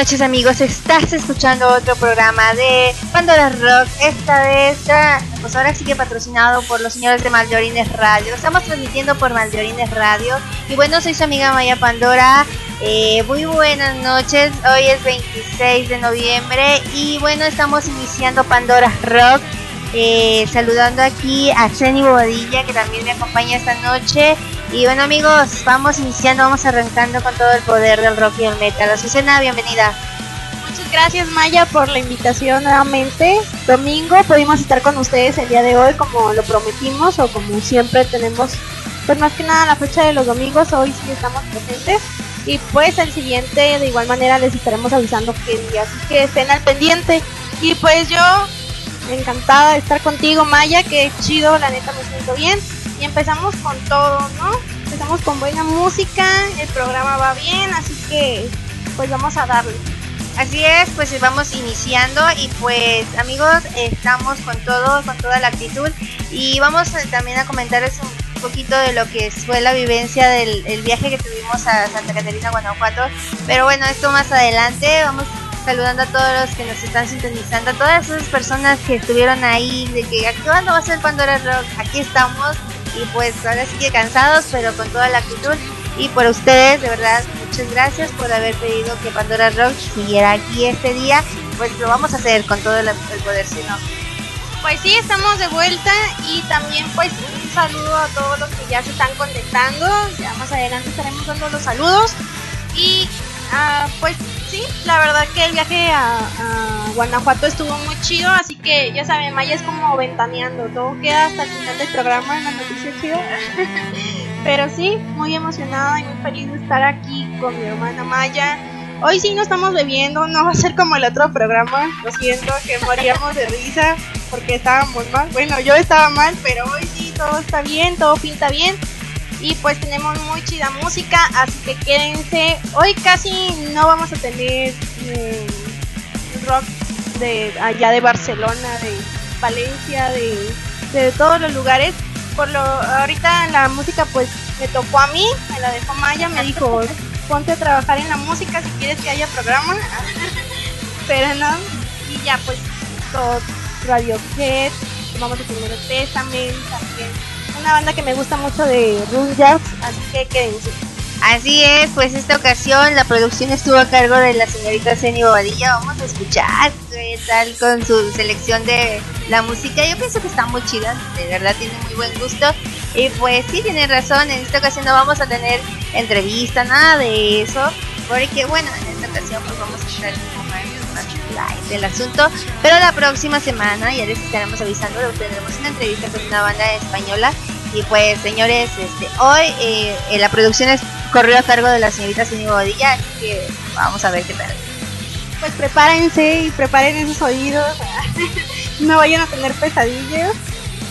noches amigos, estás escuchando otro programa de Pandora Rock, esta vez, pues ahora sí que patrocinado por los señores de Maldorines Radio, estamos transmitiendo por Maldorines Radio. Y bueno, soy su amiga Maya Pandora, eh, muy buenas noches, hoy es 26 de noviembre y bueno, estamos iniciando Pandora Rock, eh, saludando aquí a Ceni Bobadilla que también me acompaña esta noche y bueno amigos, vamos iniciando, vamos arrancando con todo el poder del rock y el metal. Azucena, bienvenida. Muchas gracias Maya por la invitación nuevamente. Domingo pudimos estar con ustedes el día de hoy como lo prometimos o como siempre tenemos pues más que nada la fecha de los domingos, hoy sí estamos presentes. Y pues el siguiente de igual manera les estaremos avisando qué día, así que estén al pendiente. Y pues yo encantada de estar contigo Maya, que chido, la neta me siento bien y empezamos con todo, ¿no? Empezamos con buena música, el programa va bien, así que pues vamos a darle. Así es, pues vamos iniciando y pues amigos, estamos con todo, con toda la actitud y vamos también a comentarles un poquito de lo que fue la vivencia del viaje que tuvimos a Santa Catarina, Guanajuato. Pero bueno, esto más adelante, vamos saludando a todos los que nos están sintonizando, a todas esas personas que estuvieron ahí, de que ¿cuándo va a ser Pandora Rock? Aquí estamos y pues ahora sí que cansados, pero con toda la actitud. Y por ustedes, de verdad, muchas gracias por haber pedido que Pandora Rock siguiera aquí este día. Pues lo vamos a hacer con todo el, poder, si no. Pues sí, estamos de vuelta y también pues un saludo a todos los que ya se están conectando. Ya más adelante estaremos dando los saludos. Y uh, pues sí, la verdad que el viaje a, Guanajuato estuvo muy chido, así que ya saben, Maya es como ventaneando, todo queda hasta el final del programa en la noticia chida. Pero sí, muy emocionada y muy feliz de estar aquí con mi hermana Maya. Hoy sí no estamos bebiendo, no va a ser como el otro programa, lo siento, que moríamos de risa porque estábamos mal. Bueno, yo estaba mal, pero hoy sí todo está bien, todo pinta bien y pues tenemos muy chida música, así que quédense. Hoy casi no vamos a tener eh, rock de allá de Barcelona, de Valencia, de, de todos los lugares. Por lo ahorita la música pues me tocó a mí, me la dejó Maya, me dijo ponte a trabajar en la música si quieres que haya programa. Pero no, y ya pues todo Radio Jet, vamos a tener Testament también una banda que me gusta mucho de Rune Jazz, así que quédense. Así es, pues esta ocasión la producción estuvo a cargo de la señorita Ceni Bobadilla. Vamos a escuchar qué tal con su selección de la música. Yo pienso que está muy chida, de verdad tiene muy buen gusto. Y pues sí, tiene razón, en esta ocasión no vamos a tener entrevista, nada de eso. Porque bueno, en esta ocasión pues vamos a estar del asunto. Pero la próxima semana ya les estaremos avisando, tendremos una entrevista con una banda española y pues, señores, este, hoy eh, la producción es, corrió a cargo de la señorita Cindy Bodilla, así que vamos a ver qué tal. Pues prepárense y preparen esos oídos, no vayan a tener pesadillas.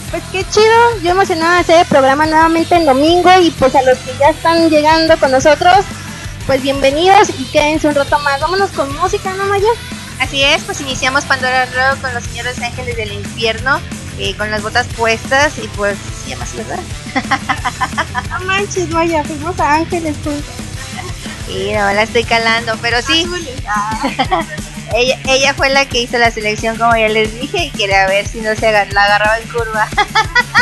Pues qué chido, yo emocionada de hacer el programa nuevamente el domingo y pues a los que ya están llegando con nosotros, pues bienvenidos y quédense un rato más. Vámonos con música, ¿no, Maya? Así es, pues iniciamos Pandora Rock con los señores ángeles del infierno eh, con las botas puestas y pues se llama así, ¿verdad? no manches, vaya, fuimos a Ángeles pues. Sí, no, la estoy calando, pero sí. ella, ella fue la que hizo la selección, como ya les dije, y quería ver si no se la agarraba en curva.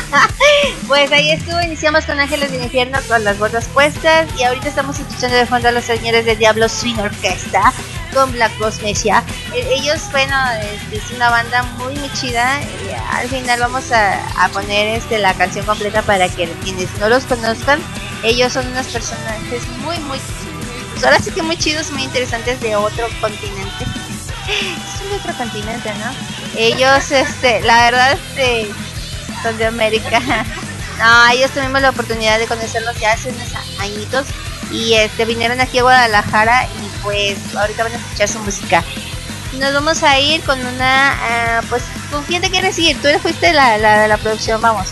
pues ahí estuvo, iniciamos con Ángeles del Infierno con las botas puestas, y ahorita estamos escuchando de fondo a los señores de Diablo Swing Orquesta con Black Ghost Mesia. E, ellos, bueno, es, es, una banda muy, muy chida. Y al final vamos a, a, poner este, la canción completa para que quienes no los conozcan, ellos son unos personajes muy, muy, pues ahora sí que muy chidos, muy interesantes de otro continente. es un otro continente, ¿no? Ellos, este, la verdad, este, son de América. No, ellos tuvimos la oportunidad de conocerlos ya hace unos añitos y este vinieron aquí a Guadalajara y pues ahorita van a escuchar su música. Nos vamos a ir con una, uh, pues, ¿con quién te quieres ir? Tú fuiste la, la, la producción, vamos.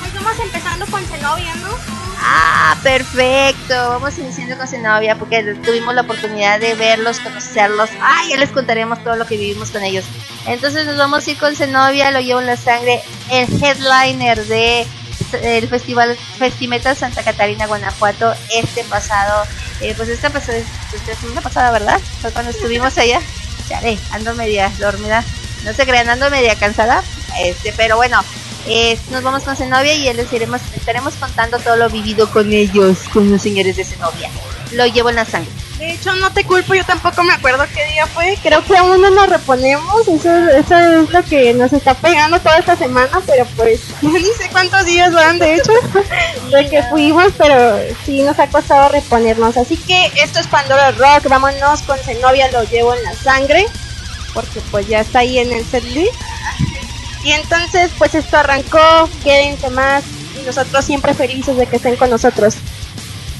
Pues vamos empezando con Zenobia, ¿no? Ah, perfecto. Vamos iniciando con Zenobia porque tuvimos la oportunidad de verlos, conocerlos. Ah, ya les contaremos todo lo que vivimos con ellos. Entonces nos vamos a ir con Zenobia, lo llevo en la sangre, el headliner de el festival Festimetal Santa Catarina Guanajuato este pasado Eh, pues esta pasó pues, pasada, ¿verdad? Fue cuando estuvimos allá. Chale, ando media dormida. No se crean, ando media cansada. Este, pero bueno, eh, nos vamos con Zenobia y les iremos, estaremos contando todo lo vivido con ellos, con los señores de Zenobia. Lo llevo en la sangre. De hecho, no te culpo, yo tampoco me acuerdo qué día fue. Creo que aún no nos reponemos. Eso, eso es lo que nos está pegando toda esta semana. Pero pues, ni sé cuántos días van, de hecho, de que fuimos. Pero sí nos ha costado reponernos. Así que esto es Pandora Rock. Vámonos con Zenobia, lo llevo en la sangre. Porque pues ya está ahí en el setlist. Y entonces, pues esto arrancó. Quédense más. Y nosotros siempre felices de que estén con nosotros.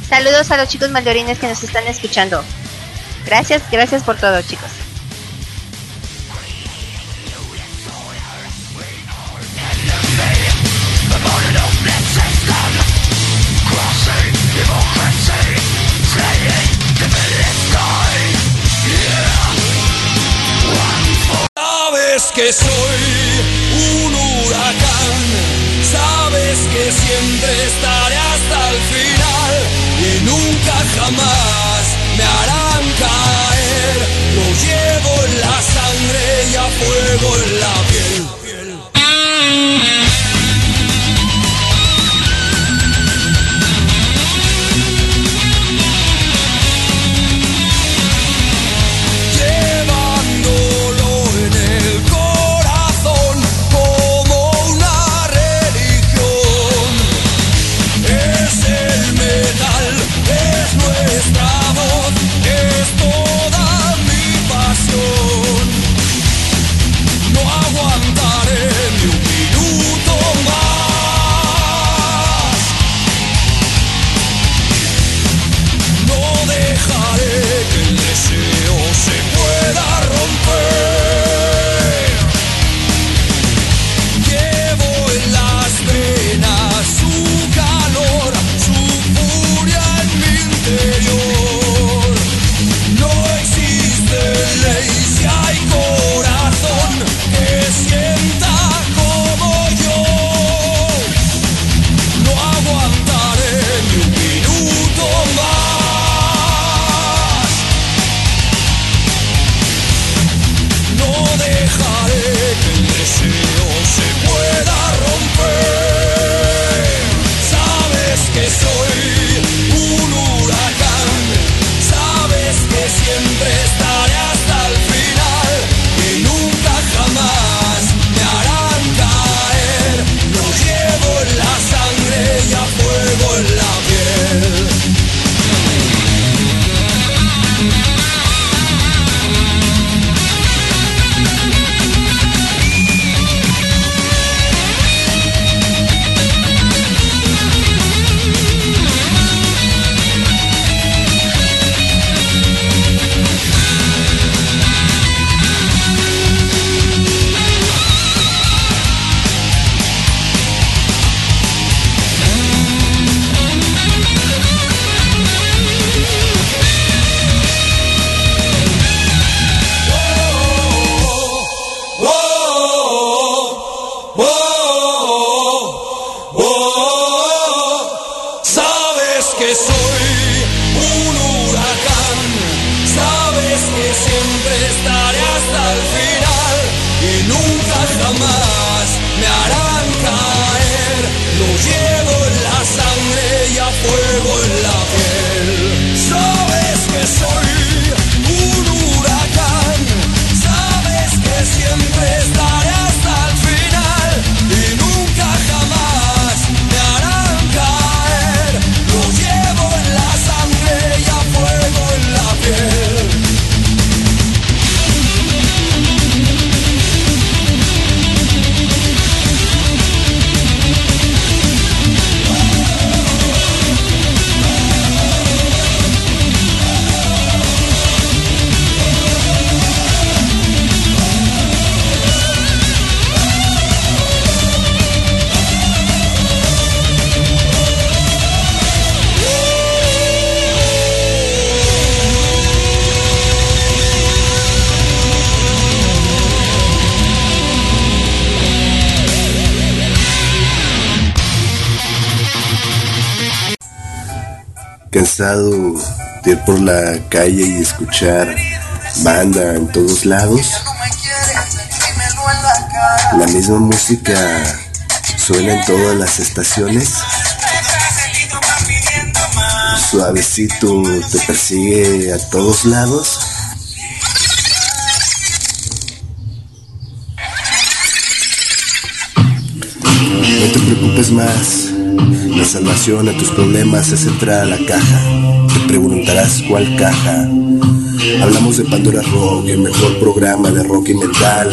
Saludos a los chicos maldorines que nos están escuchando. Gracias, gracias por todo, chicos. Sabes que soy un huracán, sabes que siempre estaré hasta el final nunca jamás me harán caer. Lo llevo la sangre y a fuego en la piel. Cansado ir por la calle y escuchar banda en todos lados. La misma música suena en todas las estaciones. Suavecito te persigue a todos lados. No te preocupes más. La salvación a tus problemas es entrar a la caja. Te preguntarás cuál caja. Hablamos de Pandora Rock, el mejor programa de rock y metal,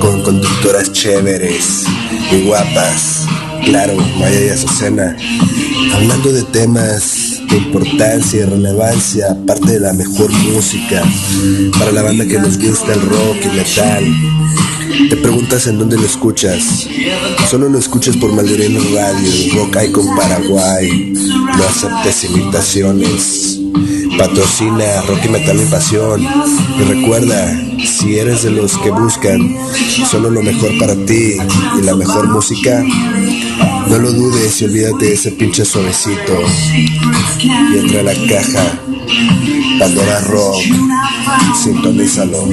con conductoras chéveres y guapas. Claro, Maya y Azucena. Hablando de temas de importancia y relevancia, aparte de la mejor música, para la banda que nos gusta el rock y metal. Te preguntas en dónde lo escuchas. Solo lo escuchas por Maldorino Radio, Rock Icon Paraguay. No aceptes imitaciones. Patrocina Rock y Metal Mi Pasión. Y recuerda, si eres de los que buscan solo lo mejor para ti y la mejor música, no lo dudes y olvídate de ese pinche suavecito. Y entra a la caja. Pandora Rock. Sintonízalo.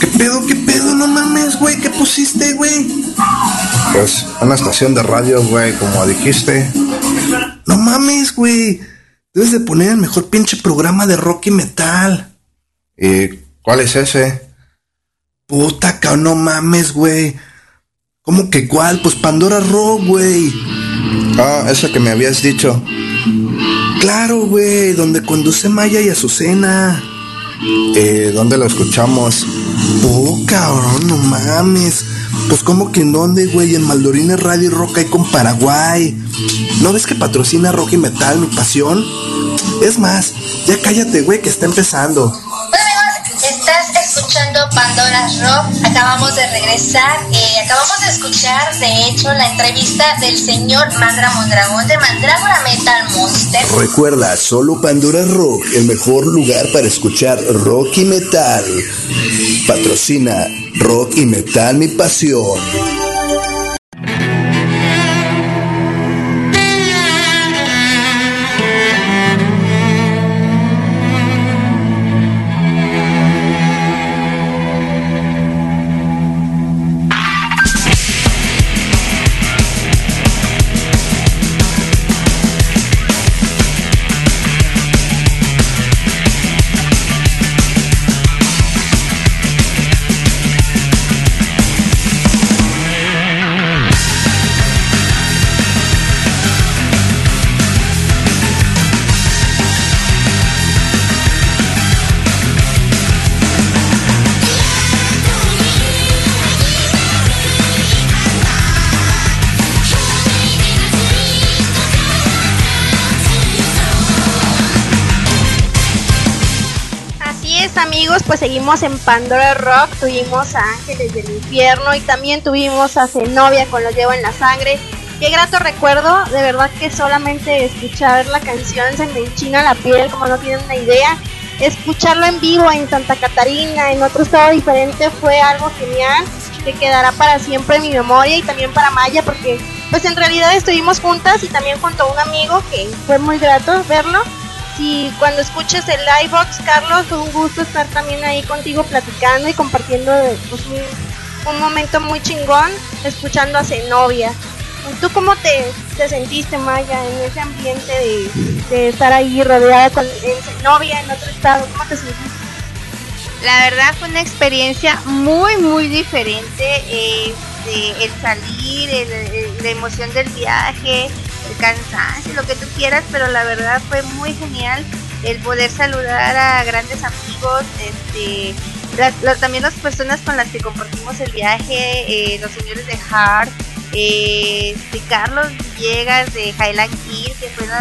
¿Qué pedo, qué pedo? No mames, güey. ¿Qué pusiste, güey? Pues una estación de radio, güey, como dijiste. No mames, güey. Debes de poner el mejor pinche programa de rock y metal. ¿Y cuál es ese? Puta, cabrón, no mames, güey. ¿Cómo que cuál? Pues Pandora Rock, güey. Ah, ese que me habías dicho. Claro, güey, donde conduce Maya y Azucena. ¿Y dónde lo escuchamos? Oh, cabrón, no mames. Pues como que en dónde, güey, en Maldorines Radio y Rock hay con Paraguay. ¿No ves que patrocina Rock y Metal, mi pasión? Es más, ya cállate, güey, que está empezando. Estás escuchando Pandora Rock. Acabamos de regresar. eh, acabamos de escuchar, de hecho, la entrevista del señor Mandra Mondragón de Mandrágora Metal Monster. Recuerda, solo Pandora Rock, el mejor lugar para escuchar rock y metal. Patrocina Rock y Metal, mi pasión. Seguimos en Pandora Rock, tuvimos a Ángeles del Infierno y también tuvimos a Zenobia con Lo Llevo en la Sangre. Qué grato recuerdo, de verdad que solamente escuchar la canción se me enchina la piel, como no tienen una idea. Escucharlo en vivo en Santa Catarina, en otro estado diferente, fue algo genial que quedará para siempre en mi memoria y también para Maya, porque pues en realidad estuvimos juntas y también junto a un amigo que fue muy grato verlo. Si cuando escuches el livebox, Carlos, un gusto estar también ahí contigo platicando y compartiendo un, momento muy chingón, escuchando a Zenobia. ¿Tú cómo te, te sentiste, Maya, en ese ambiente de, de estar ahí rodeada con en Zenobia, en otro estado? ¿Cómo te sentiste? La verdad fue una experiencia muy, muy diferente. eh, el salir, la emoción del viaje, cansancio, lo que tú quieras, pero la verdad fue muy genial el poder saludar a grandes amigos, este, la- también las personas con las que compartimos el viaje, eh, los señores de Hart, este, Carlos Villegas de Highland Hill, que fueron,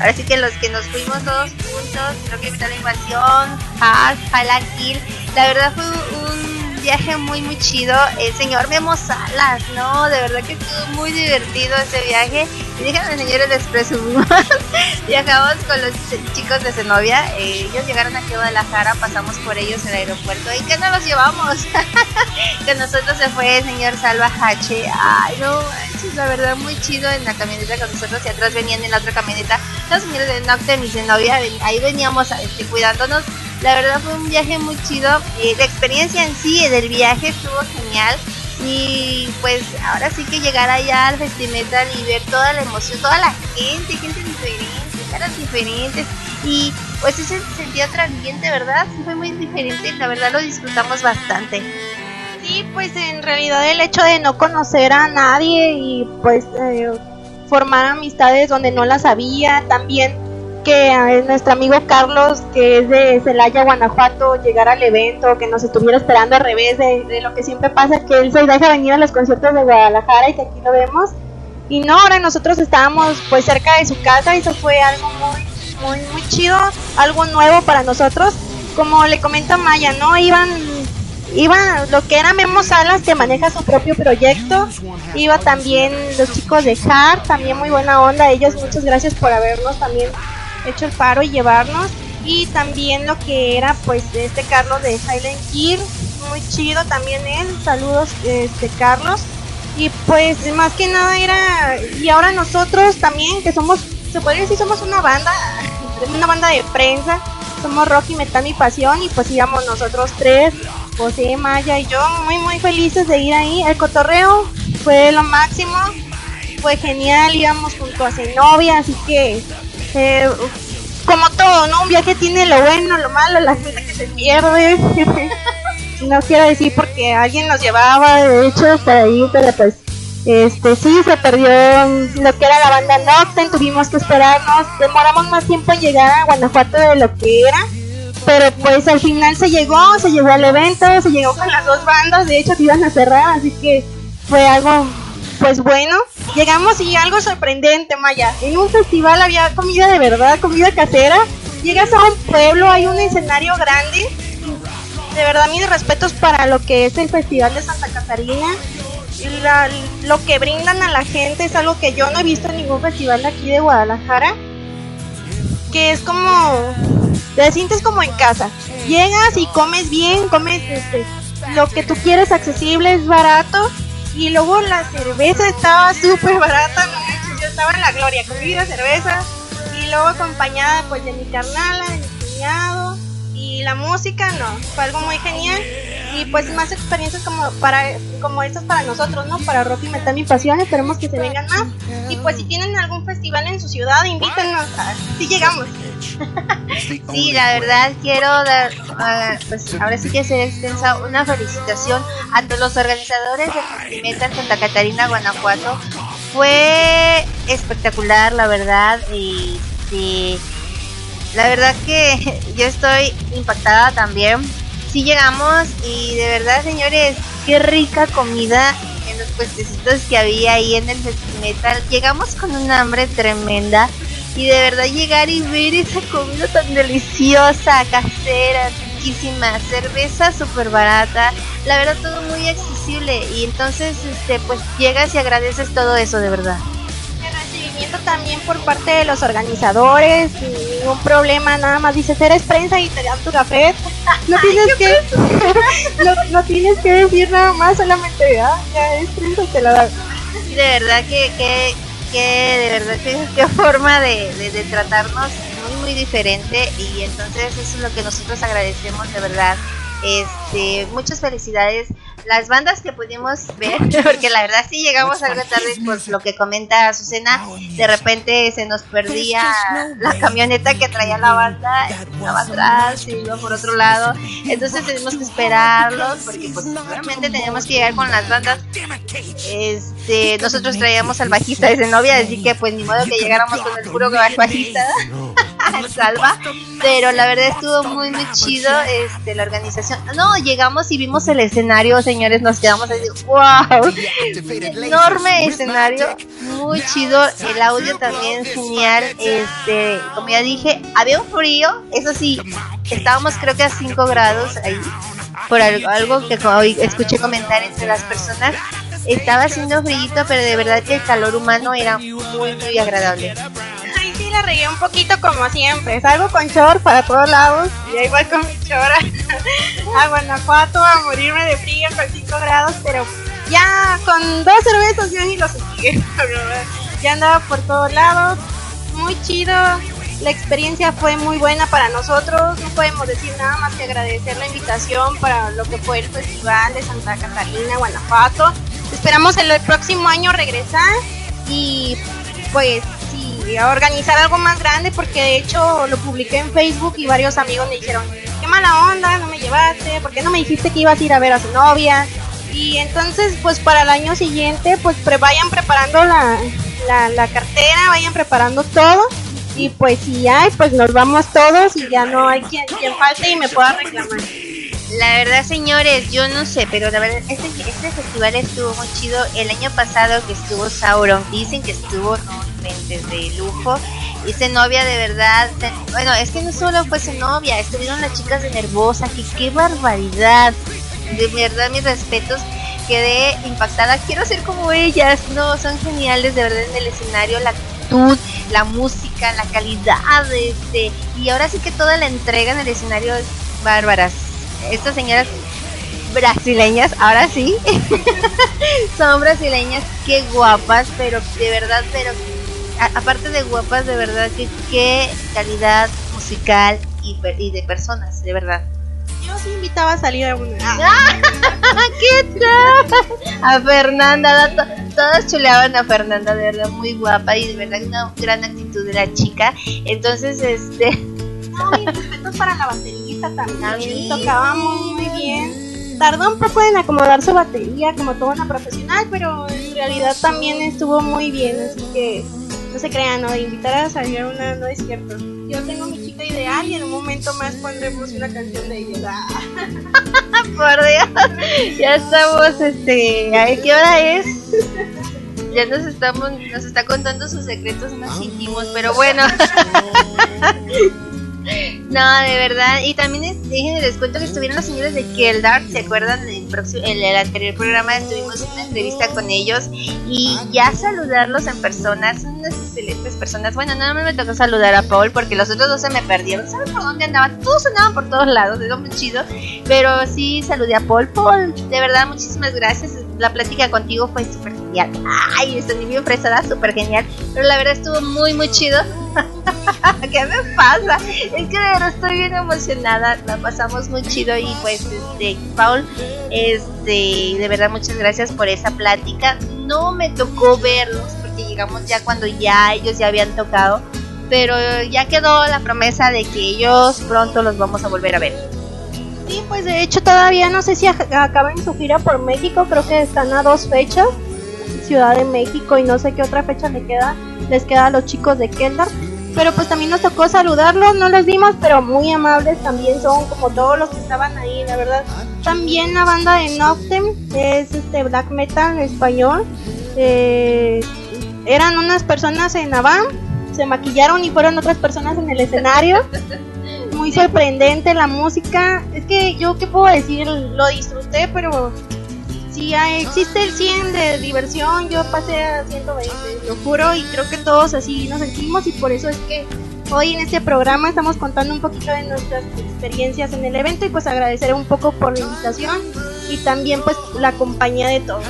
ahora sí que los que nos fuimos todos juntos, creo que la invasión, Hart, Highland Hill, la verdad fue un, viaje muy muy chido. El señor Memo Salas, ¿no? De verdad que estuvo muy divertido ese viaje. Y déjenme señores les presumimos. Viajamos con los chicos de Zenobia. Eh, ellos llegaron aquí a Guadalajara, pasamos por ellos en el aeropuerto. ¿Y qué no los llevamos? que nosotros se fue el señor Salva H. Ay, no, la verdad muy chido en la camioneta con nosotros y atrás venían en la otra camioneta los señores de Noctem y Zenobia. Ahí veníamos este, cuidándonos la verdad fue un viaje muy chido. Eh, la experiencia en sí del viaje estuvo genial. Y pues ahora sí que llegar allá al Festimetal y ver toda la emoción, toda la gente, gente diferente, caras diferentes. Y pues ese sentido transmitiente, ¿verdad? fue muy diferente. La verdad lo disfrutamos bastante. Sí, pues en realidad el hecho de no conocer a nadie y pues eh, formar amistades donde no las había, también que nuestro amigo Carlos, que es de Celaya, Guanajuato, llegara al evento, que nos estuviera esperando al revés de, lo que siempre pasa, que él se deja venir a los conciertos de Guadalajara y que aquí lo vemos. Y no, ahora nosotros estábamos pues cerca de su casa y eso fue algo muy, muy, muy chido, algo nuevo para nosotros. Como le comenta Maya, ¿no? Iban iba lo que era Memo Salas que maneja su propio proyecto iba también los chicos de Hart también muy buena onda ellos muchas gracias por habernos también hecho el paro y llevarnos. Y también lo que era pues este Carlos de Silent Hill, muy chido también él, saludos este Carlos. Y pues más que nada era, y ahora nosotros también que somos, se podría decir somos una banda, una banda de prensa, somos Rocky Metal y Pasión y pues íbamos nosotros tres, José, Maya y yo, muy muy felices de ir ahí. El cotorreo fue lo máximo, fue genial, íbamos junto a Zenobia, así que eh, como todo, ¿no? Un viaje tiene lo bueno, lo malo, la gente que se pierde. no quiero decir porque alguien nos llevaba, de hecho, hasta ahí, pero pues este sí se perdió lo que era la banda Noctem, tuvimos que esperarnos, demoramos más tiempo en llegar a Guanajuato de lo que era, pero pues al final se llegó, se llegó al evento, se llegó con las dos bandas, de hecho que iban a cerrar, así que fue algo pues bueno, llegamos y algo sorprendente, Maya. En un festival había comida de verdad, comida casera. Llegas a un pueblo, hay un escenario grande. De verdad, mis respetos para lo que es el Festival de Santa Catarina. lo que brindan a la gente es algo que yo no he visto en ningún festival de aquí de Guadalajara. Que es como. Te sientes como en casa. Llegas y comes bien, comes este, lo que tú quieres accesible, es barato y luego la cerveza estaba súper barata, yo estaba en la gloria, comida, cerveza, y luego acompañada pues de mi carnala, de mi cuñado, y la música, no, fue algo muy genial, y pues más experiencias como para como estas para nosotros, ¿no? Para Rock y Metal Mi Pasión, esperemos que se vengan más, y pues si tienen algún festival en su ciudad, invítenos, si llegamos. sí, la verdad quiero dar, uh, pues ahora sí que ser extensa una felicitación a todos los organizadores de Metal Santa Catarina, Guanajuato. Fue espectacular, la verdad, y, la verdad que yo estoy impactada también. Sí llegamos y de verdad, señores, qué rica comida en los puestecitos que había ahí en el Metal. Llegamos con un hambre tremenda y de verdad llegar y ver esa comida tan deliciosa, casera, riquísima, cerveza súper barata, la verdad todo muy accesible y entonces este pues llegas y agradeces todo eso de verdad. También por parte de los organizadores, sin ningún problema, nada más dices eres prensa y te dan tu café, no tienes que no, tienes que decir nada más, solamente ah, ya es prensa te la dan. De verdad que, que que de verdad que forma de, de, tratarnos muy muy diferente y entonces eso es lo que nosotros agradecemos de verdad. Este muchas felicidades las bandas que pudimos ver, porque la verdad sí llegamos algo tarde por lo que comenta Azucena, de repente se nos perdía la camioneta que traía la banda, estaba atrás y iba por otro lado, entonces tenemos que esperarlos, porque pues realmente teníamos que llegar con las bandas, este, nosotros traíamos al bajista de novia, así que pues ni modo que llegáramos con el puro bajista, salva, pero la verdad estuvo muy muy chido este, la organización, no, llegamos y vimos el escenario, señores, nos quedamos así, wow, enorme escenario, muy chido, el audio también genial, este, como ya dije, había un frío, eso sí, estábamos creo que a 5 grados ahí, por algo, algo que hoy escuché comentar entre las personas, estaba haciendo frío, pero de verdad que el calor humano era muy, muy agradable. La regué un poquito como siempre. Salgo con short para todos lados y ahí voy con mi short a Guanajuato a morirme de frío con 5 grados, pero ya con dos cervezas ya ni lo sentí. ya andaba por todos lados, muy chido. La experiencia fue muy buena para nosotros. No podemos decir nada más que agradecer la invitación para lo que fue el Festival de Santa Catalina, Guanajuato. Esperamos el próximo año regresar y pues sí, organizar algo más grande porque de hecho lo publiqué en Facebook y varios amigos me dijeron, qué mala onda, no me llevaste, ¿por qué no me dijiste que ibas a ir a ver a su novia? Y entonces pues para el año siguiente pues vayan preparando la, la, cartera, vayan preparando todo y pues si hay, pues nos vamos todos y ya no hay quien, quien falte y me pueda reclamar. La verdad, señores, yo no sé, pero la verdad, este, este festival estuvo muy chido. El año pasado que estuvo Sauron, dicen que estuvo realmente de lujo. Hice novia de verdad. Bueno, es que no solo fue su novia, estuvieron las chicas de Nervosa, que qué barbaridad. De verdad, mis respetos. Quedé impactada. Quiero ser como ellas. No, son geniales de verdad en el escenario. La actitud, la música, la calidad. Este, y ahora sí que toda la entrega en el escenario es bárbaras estas señoras brasileñas, ahora sí, son brasileñas, qué guapas, pero de verdad, pero aparte de guapas, de verdad, que qué calidad musical y, de personas, de verdad. Yo sí invitaba a salir a una. ¡Qué tal! A Fernanda, todas chuleaban a Fernanda, de verdad, muy guapa y de verdad una gran actitud de la chica. Entonces, este. Ay, respetos para la batería también. Tocábamos muy bien. Tardó un poco en acomodar su batería como toda una profesional, pero en realidad también estuvo muy bien. Así que no se crean, ¿no? De invitar a salir a una no es cierto. Yo tengo mi chica ideal y en un momento más pondremos una canción de ella. Por Dios, ya estamos, este, ¿a qué hora es? ya nos estamos, nos está contando sus secretos más íntimos, pero bueno. No, de verdad. Y también les cuento que estuvieron los señores de Keldar, ¿se acuerdan? En el, anterior programa estuvimos una entrevista con ellos y ya saludarlos en persona, son unas excelentes personas. Bueno, nada más me tocó saludar a Paul porque los otros dos se me perdieron. ¿Saben por dónde andaban? Todos andaban por todos lados, es muy chido. Pero sí saludé a Paul. Paul, de verdad, muchísimas gracias. La plática contigo fue súper genial. Ay, estoy bien fresada, súper genial. Pero la verdad estuvo muy, muy chido. ¿Qué me pasa? Es que de verdad estoy bien emocionada. La pasamos muy chido y pues, este, Paul, este, de verdad muchas gracias por esa plática. No me tocó verlos porque llegamos ya cuando ya ellos ya habían tocado, pero ya quedó la promesa de que ellos pronto los vamos a volver a ver. Sí, pues de hecho todavía no sé si acaban su gira por México, creo que están a dos fechas, Ciudad de México y no sé qué otra fecha le queda, les queda a los chicos de Keldar pero pues también nos tocó saludarlos, no los vimos, pero muy amables también son como todos los que estaban ahí, la verdad. También la banda de Noctem es este black metal español. Eh, eran unas personas en Avan, se maquillaron y fueron otras personas en el escenario. Muy sorprendente la música. Es que yo qué puedo decir, lo disfruté, pero si existe el 100 de diversión, yo pasé a 120, lo juro, y creo que todos así nos sentimos y por eso es que hoy en este programa estamos contando un poquito de nuestras experiencias en el evento y pues agradecer un poco por la invitación y también pues la compañía de todos.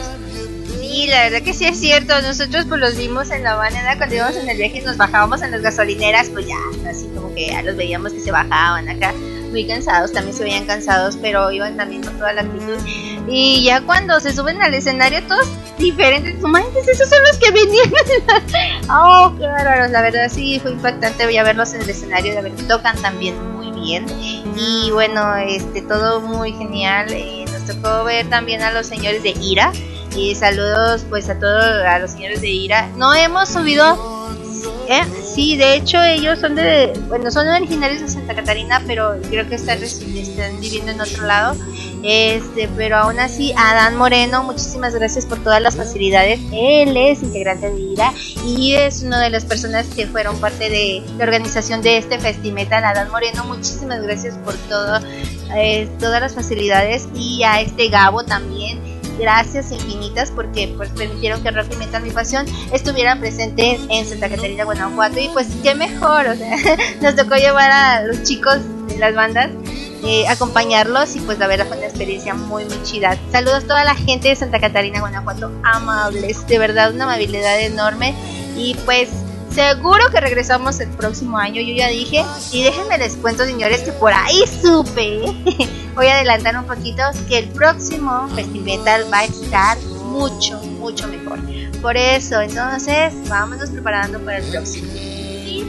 Sí, la verdad que sí es cierto. Nosotros pues los vimos en la banana cuando íbamos en el viaje y nos bajábamos en las gasolineras, pues ya, así como que ya los veíamos que se bajaban acá muy cansados, también se veían cansados, pero iban también con toda la actitud. Y ya cuando se suben al escenario, todos diferentes, esos son los que venían. oh, claro, la verdad sí fue impactante voy a verlos en el escenario, de ver tocan también muy bien. Y bueno, este todo muy genial. Eh, nos tocó ver también a los señores de Ira. Y saludos pues a todos a los señores de Ira. No hemos subido ¿Eh? Sí, de hecho ellos son de, bueno, son originarios de Santa Catarina, pero creo que están, están viviendo en otro lado. Este, pero aún así, Adán Moreno, muchísimas gracias por todas las facilidades. Él es integrante de IRA y es una de las personas que fueron parte de la organización de este festimetal. Adán Moreno, muchísimas gracias por todo, eh, todas las facilidades y a este Gabo también gracias infinitas porque pues permitieron que Rock y Metal Mi Pasión estuvieran presentes en Santa Catarina, Guanajuato. Y pues qué mejor, o sea, nos tocó llevar a los chicos de las bandas eh, acompañarlos y pues la verdad fue una experiencia muy muy chida. Saludos a toda la gente de Santa Catarina, Guanajuato, amables, de verdad una amabilidad enorme. Y pues seguro que regresamos el próximo año, yo ya dije, y déjenme les cuento señores que por ahí supe, voy a adelantar un poquito, que el próximo festival va a estar mucho, mucho mejor. Por eso, entonces, vámonos preparando para el próximo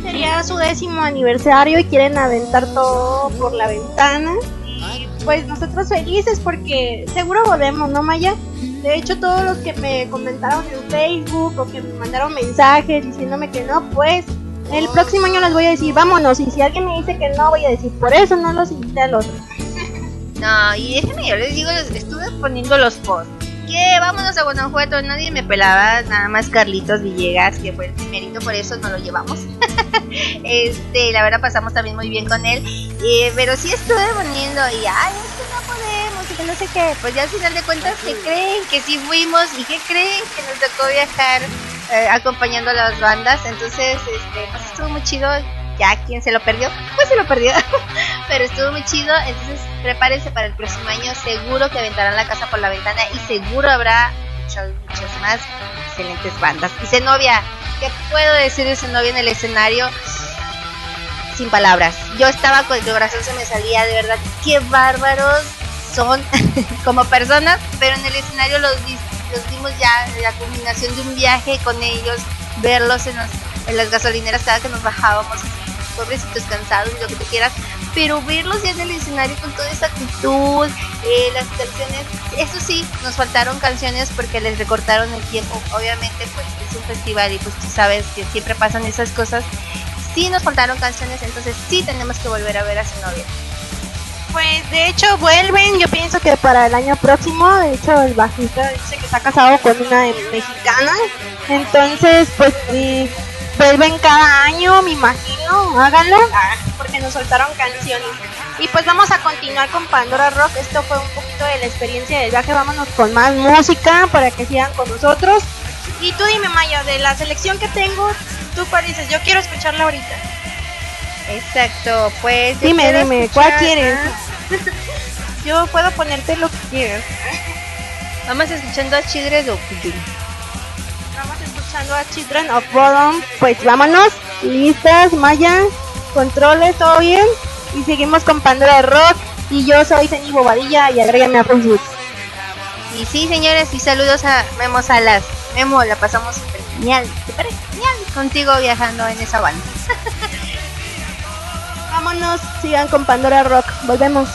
sería su décimo aniversario y quieren aventar todo por la ventana. Pues nosotros felices porque seguro volvemos, ¿no, Maya? De hecho, todos los que me comentaron en Facebook o que me mandaron mensajes diciéndome que no, pues el próximo año les voy a decir, vámonos. Y si alguien me dice que no, voy a decir, por eso no los invité al otro. No, y déjenme, yo les digo, estuve poniendo los posts que vámonos a Guanajuato, nadie me pelaba, nada más Carlitos Villegas, que fue el primerito, por eso no lo llevamos. este, la verdad pasamos también muy bien con él, eh, pero sí estuve poniendo y ay, es que no podemos, y que no sé qué, pues ya al final de cuentas, que creen? Que sí fuimos y que creen? Que nos tocó viajar eh, acompañando a las bandas, entonces, este, pues estuvo muy chido, ya quien se lo perdió, pues se lo perdió. Pero estuvo muy chido, entonces prepárense para el próximo año. Seguro que aventarán la casa por la ventana y seguro habrá muchas, muchas más excelentes bandas. Y Zenobia, ¿qué puedo decir de Zenobia en el escenario? Sin palabras. Yo estaba con el corazón, se me salía, de verdad, qué bárbaros son como personas, pero en el escenario los, los vimos ya, la combinación de un viaje con ellos, verlos en, en las gasolineras cada que nos bajábamos pobrecitos cansados y lo que tú quieras, pero verlos ya en el escenario con toda esa actitud, eh, las canciones, eso sí, nos faltaron canciones porque les recortaron el tiempo, obviamente pues es un festival y pues tú sabes que siempre pasan esas cosas, sí nos faltaron canciones, entonces sí tenemos que volver a ver a su novia. Pues de hecho vuelven, yo pienso que para el año próximo, de hecho el bajista dice que está casado con una mexicana, entonces pues sí vuelven cada año, me imagino, háganlo, porque nos soltaron canciones. Y pues vamos a continuar con Pandora Rock, esto fue un poquito de la experiencia del viaje, vámonos con más música para que sigan con nosotros. Y tú dime Maya, de la selección que tengo, tú cuál dices, yo quiero escucharla ahorita. Exacto, pues... Dime, dime, ¿cuál quieres? yo puedo ponerte lo que quieras. Vamos escuchando a Chidre de a Children of Bodom. Pues vámonos, listas, Maya, controles, todo bien. Y seguimos con Pandora Rock. Y yo soy Ceni Bobadilla y agrégame a Facebook. Y sí, señores, y saludos a Memo Salas. Memo, la pasamos genial. ¿Te parece? Genial contigo viajando en esa banda. Vámonos, sigan con Pandora Rock. Volvemos.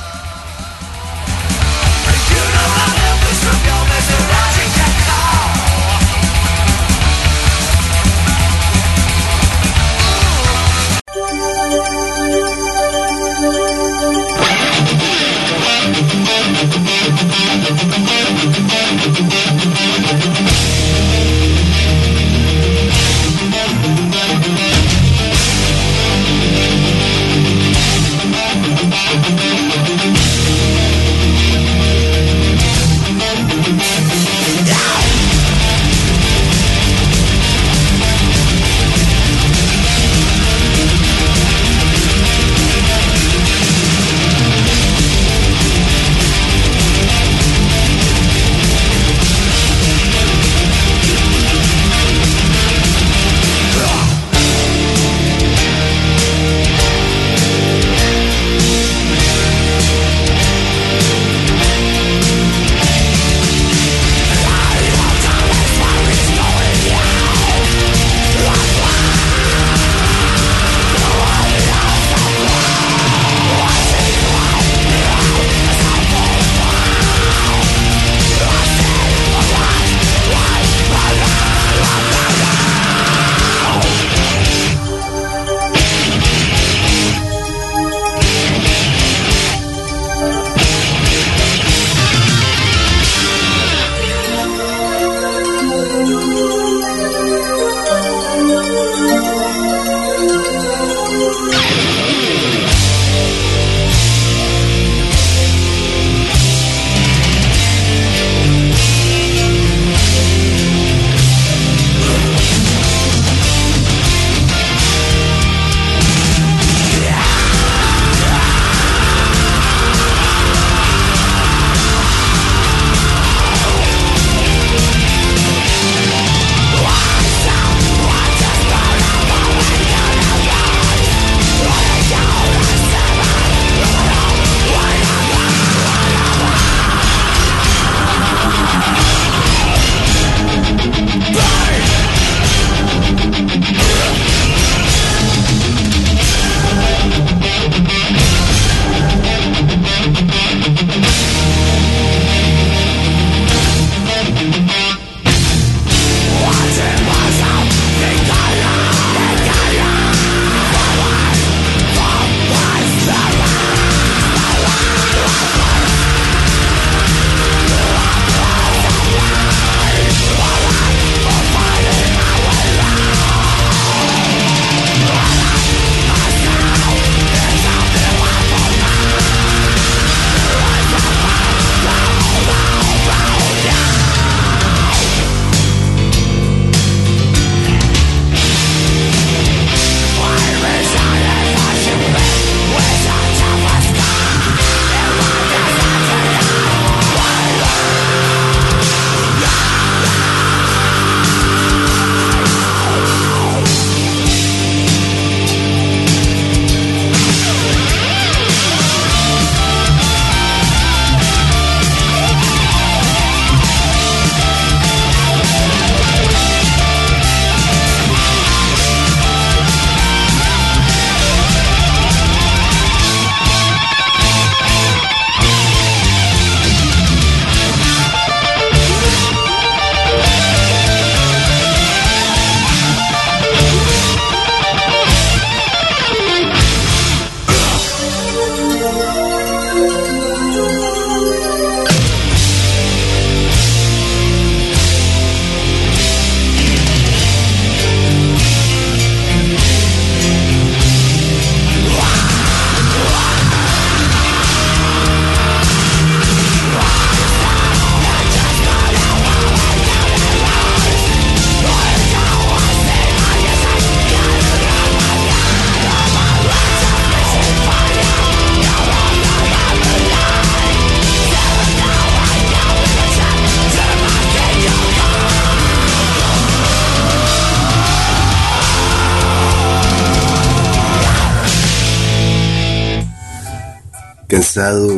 Cansado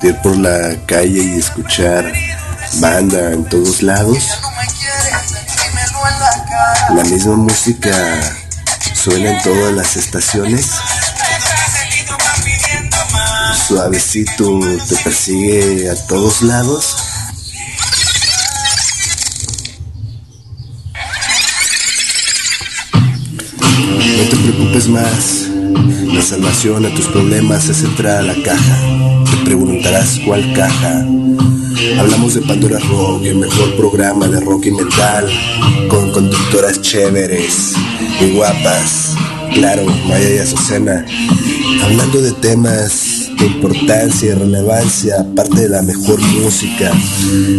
de ir por la calle y escuchar banda en todos lados. La misma música suena en todas las estaciones. Suavecito te persigue a todos lados. No te preocupes más. La salvación a tus problemas es entrar a la caja. Te preguntarás cuál caja. Hablamos de Pandora Rock, el mejor programa de rock y metal, con conductoras chéveres y guapas. Claro, Maya y Azucena. Hablando de temas de importancia y relevancia, aparte de la mejor música,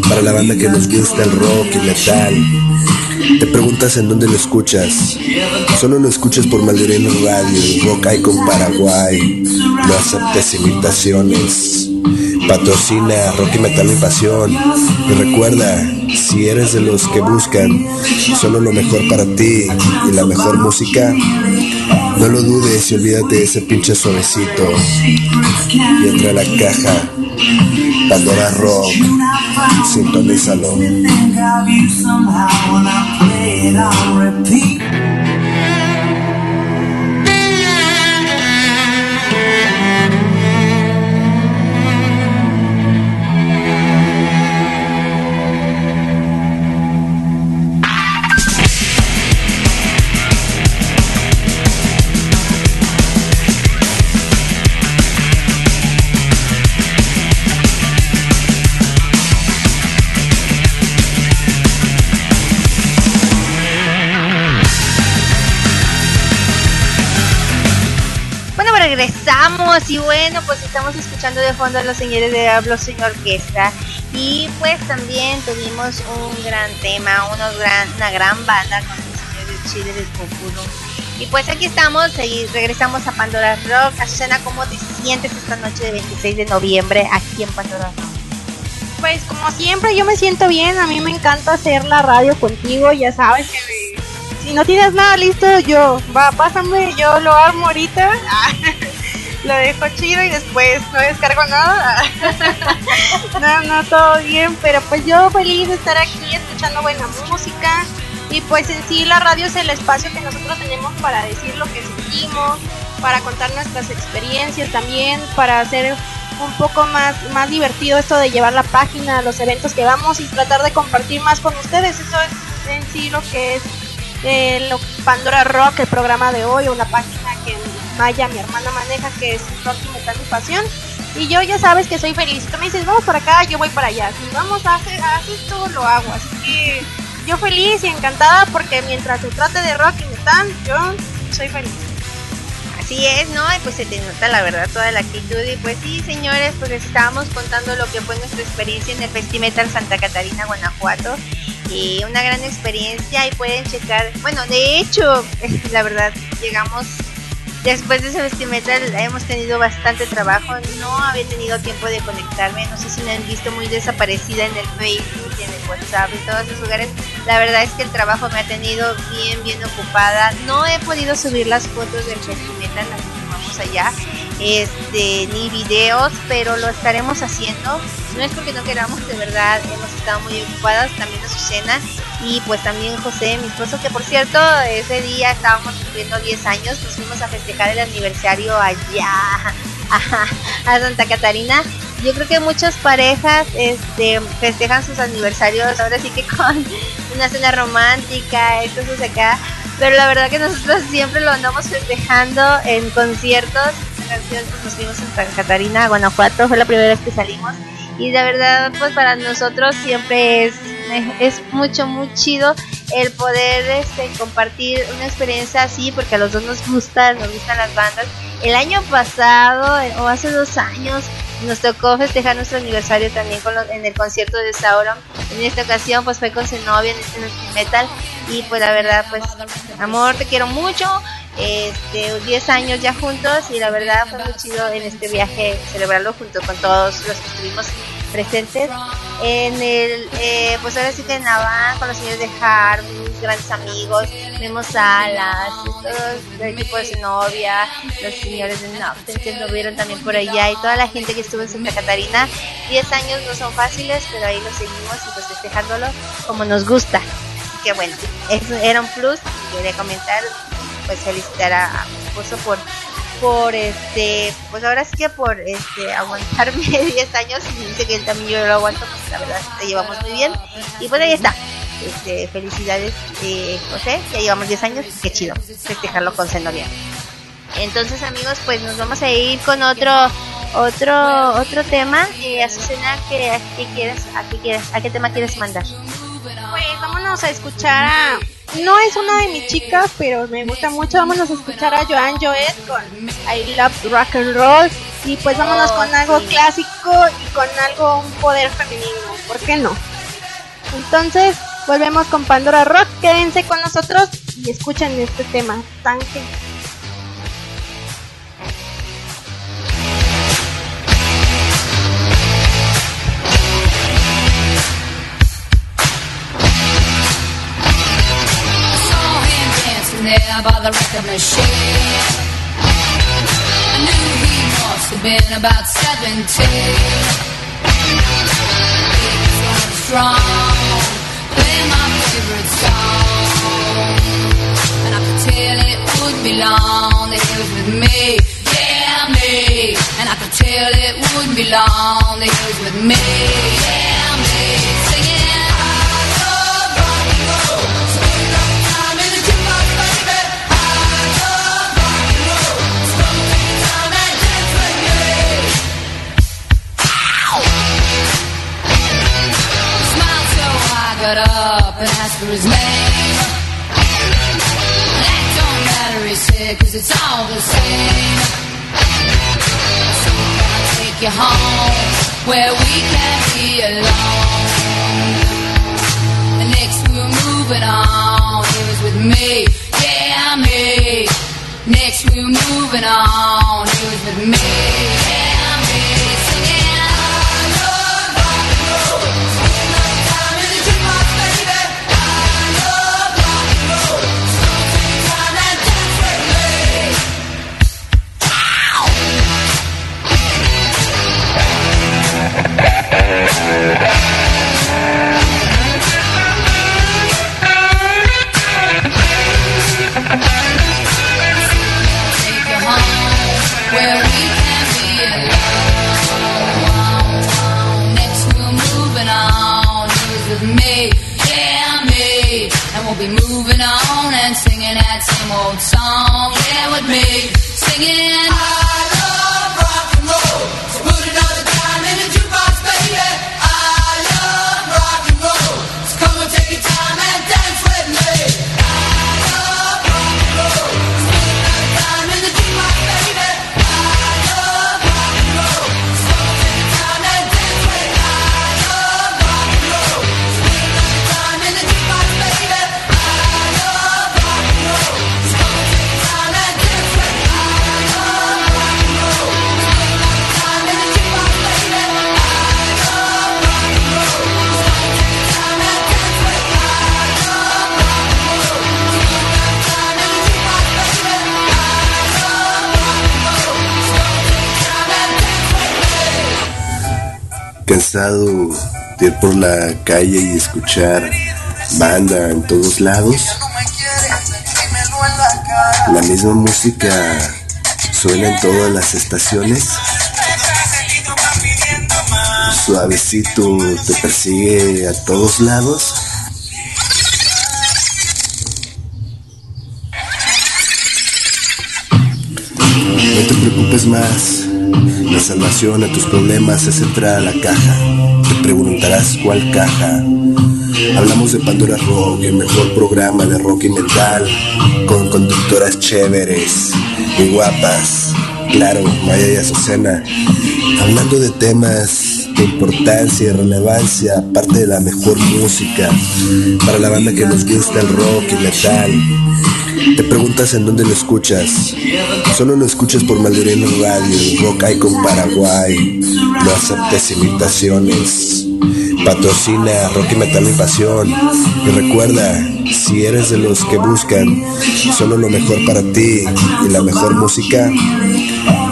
para la banda que nos gusta el rock y metal. Te preguntas en dónde lo escuchas. Solo lo escuchas por Maldireno Radio, Rock Icon Paraguay. No aceptes imitaciones. Patrocina Rock y Metal y Pasión. Y recuerda, si eres de los que buscan solo lo mejor para ti y la mejor música, no lo dudes y olvídate de ese pinche suavecito. Y entra a la caja. Pandora Rock. Sintonízalo. Y bueno, pues estamos escuchando de fondo a los señores de Hablo Sin Orquesta y pues también tuvimos un gran tema, unos gran, una gran banda con los señores de Chile del Populo. Y pues aquí estamos y regresamos a Pandora Rock. Azucena, ¿cómo te sientes esta noche de 26 de noviembre aquí en Pandora Rock? Pues como siempre yo me siento bien, a mí me encanta hacer la radio contigo, ya sabes que me- si no tienes nada listo, yo, va, pásame, yo lo armo ahorita, lo dejo chido y después no descargo nada. no, no, todo bien, pero pues yo feliz de estar aquí escuchando buena música y pues en sí la radio es el espacio que nosotros tenemos para decir lo que sentimos, para contar nuestras experiencias también, para hacer un poco más, más divertido esto de llevar la página los eventos que vamos y tratar de compartir más con ustedes. Eso es en sí lo que es eh, lo Pandora Rock, el programa de hoy, la página que Maya, mi hermana, maneja, que es Rock y Metal y Pasión. Y yo ya sabes que soy feliz. Tú me dices, vamos para acá, yo voy para allá. Si vamos a hacer, a hacer esto, lo hago. Así que yo feliz y encantada porque mientras se trate de rock y metal, yo soy feliz. Así es, ¿no? Y pues se te nota la verdad toda la actitud. Y pues sí, señores, pues les estábamos contando lo que fue nuestra experiencia en el Festimetal Santa Catarina, Guanajuato. Y una gran experiencia y pueden checar. Bueno, de hecho, la verdad, llegamos después de ese Festimetal, hemos tenido bastante trabajo. No había tenido tiempo de conectarme. No sé si me han visto muy desaparecida en el Facebook, en el WhatsApp, en todos esos lugares. La verdad es que el trabajo me ha tenido bien, bien ocupada. No he podido subir las fotos del Festimetal, las que tomamos allá, este, ni videos, pero lo estaremos haciendo. No es porque no queramos, de verdad, hemos estado muy ocupadas, también Azucena y pues también José, mi esposo, que por cierto, ese día estábamos cumpliendo 10 años, nos fuimos a festejar el aniversario allá a, a Santa Catarina. Yo creo que muchas parejas este, festejan sus aniversarios ahora sí que con una cena romántica, cosas acá. Pero la verdad que nosotros siempre lo andamos festejando en conciertos. Esta canción pues, nos fuimos en Santa Catarina, Guanajuato, fue la primera vez que salimos. Y la verdad, pues para nosotros siempre es, es mucho, muy chido el poder este, compartir una experiencia así, porque a los dos nos gusta, nos gustan las bandas. El año pasado, o hace dos años, nos tocó festejar nuestro aniversario también con los- en el concierto de Sauron. En esta ocasión, pues fue con su novia en este metal. Y pues la verdad, pues, amor, te quiero mucho. Este, 10 años ya juntos y la verdad fue muy chido en este viaje celebrarlo junto con todos los que estuvimos presentes en el, eh, pues ahora sí que en Navan, con los señores de Harvey, grandes amigos, Memo Salas, todos el equipo de novia, los señores de Nocten que nos vieron también por allá y toda la gente que estuvo en Santa Catarina. 10 años no son fáciles, pero ahí lo seguimos y pues festejándolo como nos gusta. Que bueno, eso era un plus. Quería comentar, pues felicitar a, mi esposo por por este, pues ahora sí que por este aguantarme 10 años y dice que él también yo lo aguanto, pues la verdad te llevamos muy bien. Y pues ahí está. Este, felicidades eh, José, ya llevamos 10 años, qué chido, festejarlo con Zenobia. Entonces amigos, pues nos vamos a ir con otro otro otro tema. Eh, Azucena, ¿qué, qué quieres, a qué quieres, a qué tema quieres mandar? Pues vámonos a escuchar a no es una de mis chicas, pero me gusta mucho. Vámonos a escuchar a Joan Joet con I Love Rock and Roll. Y pues vámonos con algo clásico y con algo, un poder femenino. ¿Por qué no? Entonces, volvemos con Pandora Rock. Quédense con nosotros y escuchen este tema tan there by the record machine. I knew he must have been about 17. He was strong, playing my favorite song. And I could tell it would be long that he was with me. Yeah, me. And I could tell it wouldn't be long that he was with me. Yeah, got up and ask for his name. That don't matter, he said, cause it's all the same. So can I take you home where we can be alone? And next we were moving on, he was with me, yeah, me. Next we were moving on, he was with me, por la calle y escuchar banda en todos lados. La misma música suena en todas las estaciones. Suavecito te persigue a todos lados. No te preocupes más. La salvación a tus problemas es entrar a la caja. Preguntarás cuál caja. Hablamos de Pandora Rock, el mejor programa de rock y metal, con conductoras chéveres y guapas. Claro, Maya y Azucena, hablando de temas de importancia y relevancia, aparte de la mejor música, para la banda que nos gusta el rock y metal. Te preguntas en dónde lo escuchas. Solo lo escuchas por Maldereno Radio, Rock Icon Paraguay. No aceptes imitaciones. Patrocina Rock y Metal Mi Pasión. Y recuerda, si eres de los que buscan solo lo mejor para ti y la mejor música,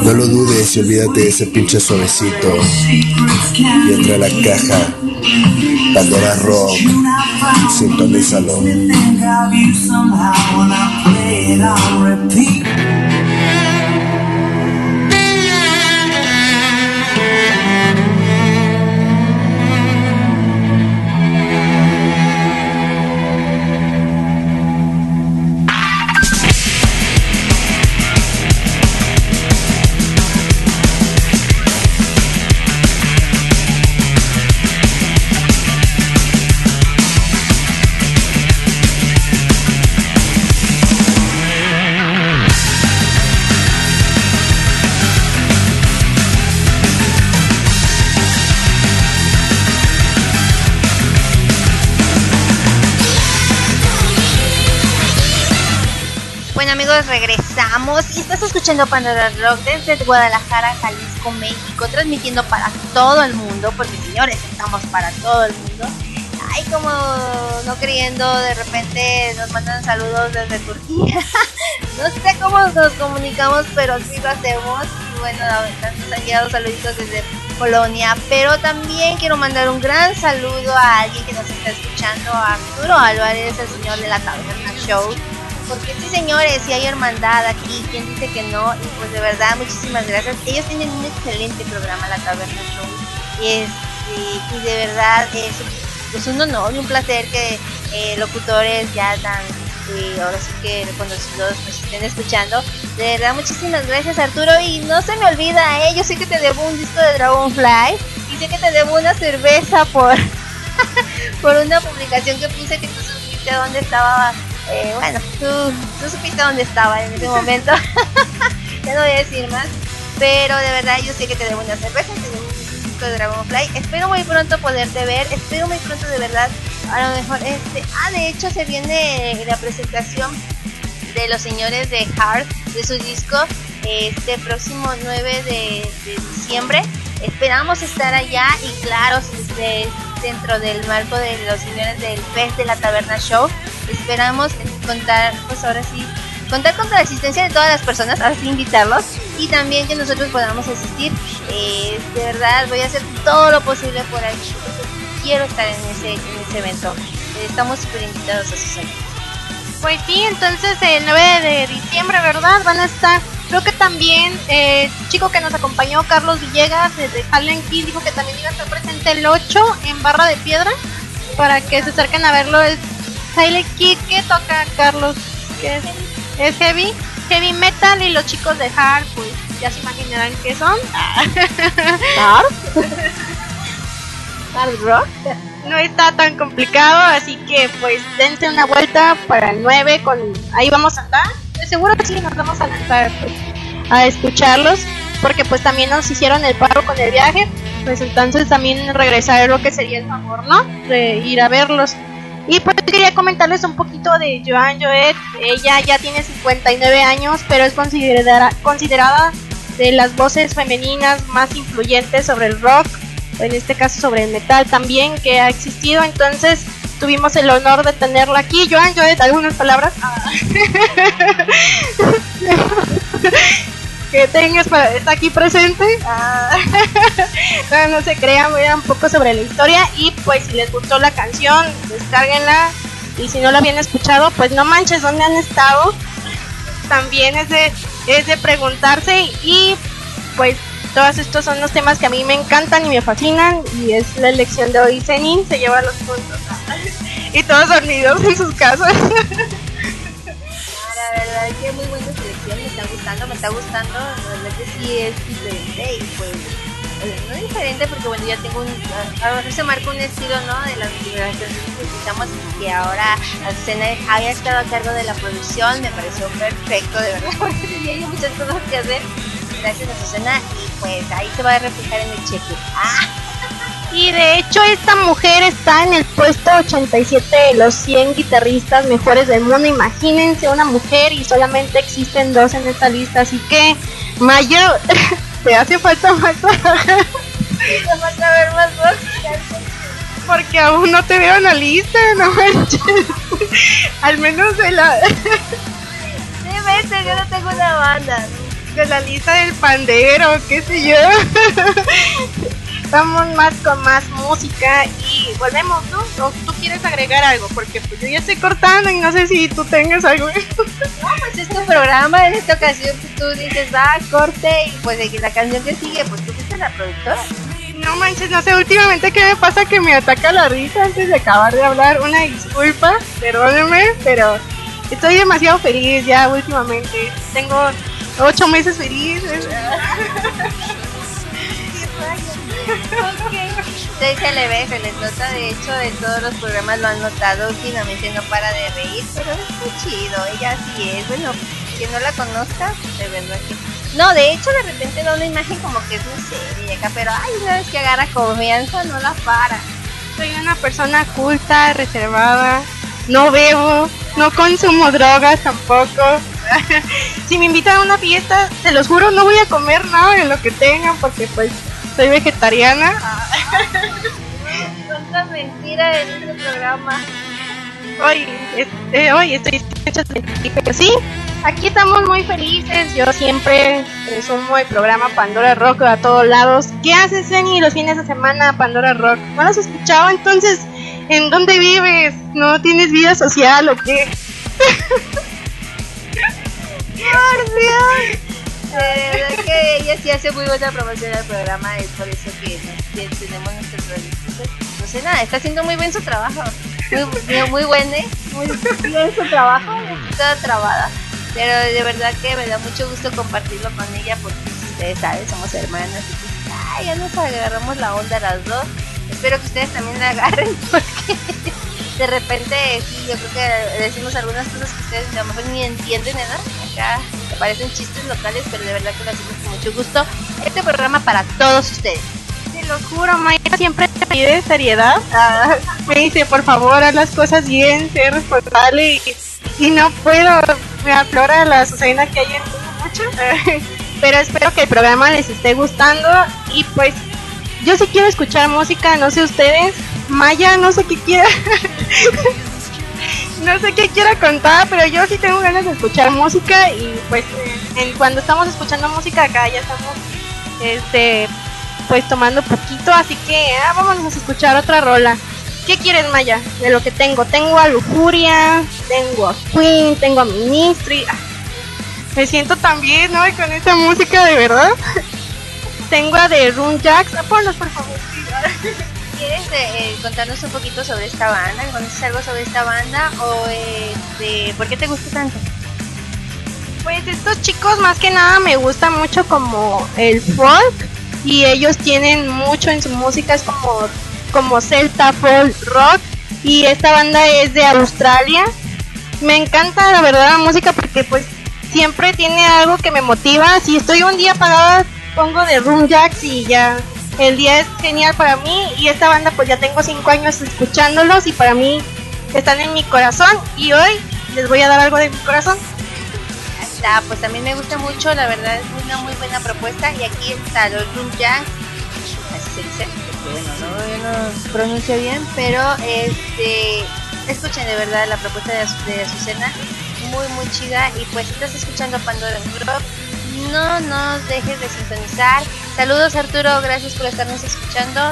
no lo dudes y olvídate de ese pinche suavecito. Y entra a la caja. Pandora Rock. Sintonízalo. Regresamos y estás escuchando Pandora Rock desde Guadalajara, Jalisco, México, transmitiendo para todo el mundo, porque señores, estamos para todo el mundo. Ay, como no creyendo, de repente nos mandan saludos desde Turquía. no sé cómo nos comunicamos, pero sí lo hacemos. Y bueno, nos han llegado saluditos desde Polonia, pero también quiero mandar un gran saludo a alguien que nos está escuchando, a Arturo Álvarez, el señor de la Taberna Show porque sí, señores, si hay hermandad aquí, quien dice que no, y pues de verdad, muchísimas gracias. Ellos tienen un excelente programa, La Taberna Show, y, y de verdad es, es, un honor y un placer que eh, locutores ya tan, eh, ahora sí que reconocidos nos estén escuchando. De verdad, muchísimas gracias, Arturo, y no se me olvida, eh, yo sé que te debo un disco de Dragonfly, y sé que te debo una cerveza por, por una publicación que puse que tú supiste dónde estaba eh, bueno, tú, tú, supiste dónde estaba en ese momento. ya no voy a decir más. Pero de verdad yo sé que te debo una cerveza, te un disco de Dragonfly. Espero muy pronto poderte ver. Espero muy pronto de verdad. A lo mejor este. Ah, de hecho se viene la presentación de los señores de Hard de su disco este próximo 9 de, diciembre. Esperamos estar allá y claro, este, dentro del marco de los señores del Fest de la Taberna Show. Esperamos contar, pues ahora sí, contar con la asistencia de todas las personas, así invitarlos y también que nosotros podamos asistir. Eh, de verdad, voy a hacer todo lo posible por porque quiero estar en ese, en ese evento. Eh, estamos súper invitados a sus Pues sí, entonces el 9 de diciembre, ¿verdad? Van a estar Creo que también eh, el chico que nos acompañó, Carlos Villegas, desde Harlem Kid, dijo que también iba a estar presente el 8 en Barra de Piedra para que se acerquen a verlo. Es Silent Kid que toca Carlos, que es, es, heavy, heavy metal y los chicos de hard, pues ya se imaginarán qué son. ¿Hard? ¿Hard rock? No está tan complicado, así que pues dense una vuelta para el 9 con ahí vamos a andar seguro que sí nos vamos a lanzar pues, a escucharlos porque pues también nos hicieron el paro con el viaje pues entonces también regresar lo que sería el favor no de ir a verlos. Y pues quería comentarles un poquito de Joan Joet. Ella ya tiene 59 años pero es considerada considerada de las voces femeninas más influyentes sobre el rock en este caso sobre el metal también que ha existido. Entonces tuvimos el honor de tenerla aquí. Joan, Joet, algunas palabras. que tengas para estar aquí presente. Ah. no, se crean, vean un poco sobre la historia y pues si les gustó la canción, descárguenla y si no la habían escuchado, pues no manches dónde han estado. También es de, es de preguntarse y pues todos estos son los temas que a mí me encantan y me fascinan y es la elección de hoy. Zenin se lleva los puntos y todos dormidos en sus casas. La verdad es que muy buena selección, me está gustando, me está gustando, la verdad que sí es diferente y pues eh, no es diferente porque bueno ya tengo un a veces se marca un estilo no de las canciones que escuchamos que ahora Azucena había estado a cargo de la producción me pareció perfecto de verdad porque tenía yo muchas cosas que hacer gracias a Azucena y pues ahí se va a reflejar en el cheque ah. Y de hecho esta mujer está en el puesto 87 de los 100 guitarristas mejores del mundo. Imagínense una mujer y solamente existen dos en esta lista. Así que, Mayo, te hace falta más Te falta ver más Porque aún no te veo en la lista, no manches. Al menos de la... Sí, vete, yo no tengo una banda. De la lista del pandero, qué sé yo. Vamos más con más música y volvemos, ¿no? ¿O tú quieres agregar algo? Porque pues yo ya estoy cortando y no sé si tú tengas algo. No, pues es tu programa, en esta ocasión pues, tú dices, va, corte y pues la canción que sigue, pues tú fuiste la productora. No manches, no sé, últimamente qué me pasa que me ataca la risa antes de acabar de hablar. Una disculpa, perdóneme, pero estoy demasiado feliz ya últimamente. Tengo ocho meses felices. Se le ve, se les nota, de hecho, de todos los programas lo han notado, últimamente no para de reír, pero es muy chido, ella sí es, bueno, quien no la conozca, de verdad. No, de hecho, de repente da una imagen como que es muy seria, pero ay, una vez que agarra confianza, no la para. Soy una persona culta, reservada, no bebo, no consumo drogas tampoco. si me invitan a una fiesta, te los juro, no voy a comer nada de lo que tengan porque pues soy vegetariana. Cuánta mentira en este programa. Hoy, eh, hoy estoy hecha pero sí, aquí estamos muy felices. Yo siempre resumo el programa Pandora Rock a todos lados. ¿Qué haces, Zeni, los fines de semana Pandora Rock? ¿No lo has escuchado? Entonces, ¿en dónde vives? ¿No tienes vida social o qué? ¡Por Dios! Eh, es que ella sí hace muy buena promoción al programa, es por eso que, tenemos nuestros revistas. No sé nada, está haciendo muy bien su trabajo. Muy, muy, buen, ¿eh? Muy bien su trabajo, toda trabada. Pero de verdad que me da mucho gusto compartirlo con ella porque ustedes saben, somos hermanas ay, ya nos agarramos la onda las dos. Espero que ustedes también la agarren porque de repente sí, yo creo que decimos algunas cosas que ustedes a lo mejor ni entienden, ¿no? Acá parecen chistes locales, pero de verdad que lo hacemos con mucho gusto. Este programa para todos ustedes. Te lo juro, Maya siempre te pide seriedad. Ah, me dice, por favor, haz las cosas bien, sé responsable y, no puedo, me aflora la Susana que hay en mucho. pero espero que el programa les esté gustando y pues yo sí quiero escuchar música, no sé ustedes. Maya, no sé qué quiera. no sé qué quiera contar, pero yo sí tengo ganas de escuchar música y pues cuando estamos escuchando música acá ya estamos este pues tomando poquito, así que ah, vamos a escuchar otra rola. ¿Qué quieres, Maya? De lo que tengo. Tengo a Lujuria, tengo a Queen, tengo a Ministry. Ah, me siento tan bien, ¿no? con esa música de verdad. tengo a The Room Jacks. Ah, ponlos, por favor. ¿Quieres eh, contarnos un poquito sobre esta banda? ¿Conoces algo sobre esta banda? ¿O este, por qué te gusta tanto? Pues estos chicos más que nada me gusta mucho como el folk y ellos tienen mucho en su música, es como, como celta, folk, rock y esta banda es de Australia. Me encanta la verdad la música porque pues siempre tiene algo que me motiva. Si estoy un día apagada pongo de Room Jacks y ya el día es genial para mí y esta banda pues ya tengo cinco años escuchándolos y para mí están en mi corazón y hoy les voy a dar algo de mi corazón. Está, pues también me gusta mucho, la verdad es una muy buena propuesta y aquí está los Room así se dice, bueno, no, yo no. Pronuncio bien, pero este escuchen de verdad la propuesta de, de Azucena, muy muy chida y pues estás escuchando Pandora Rock no nos dejes de sintonizar. Saludos Arturo, gracias por estarnos escuchando.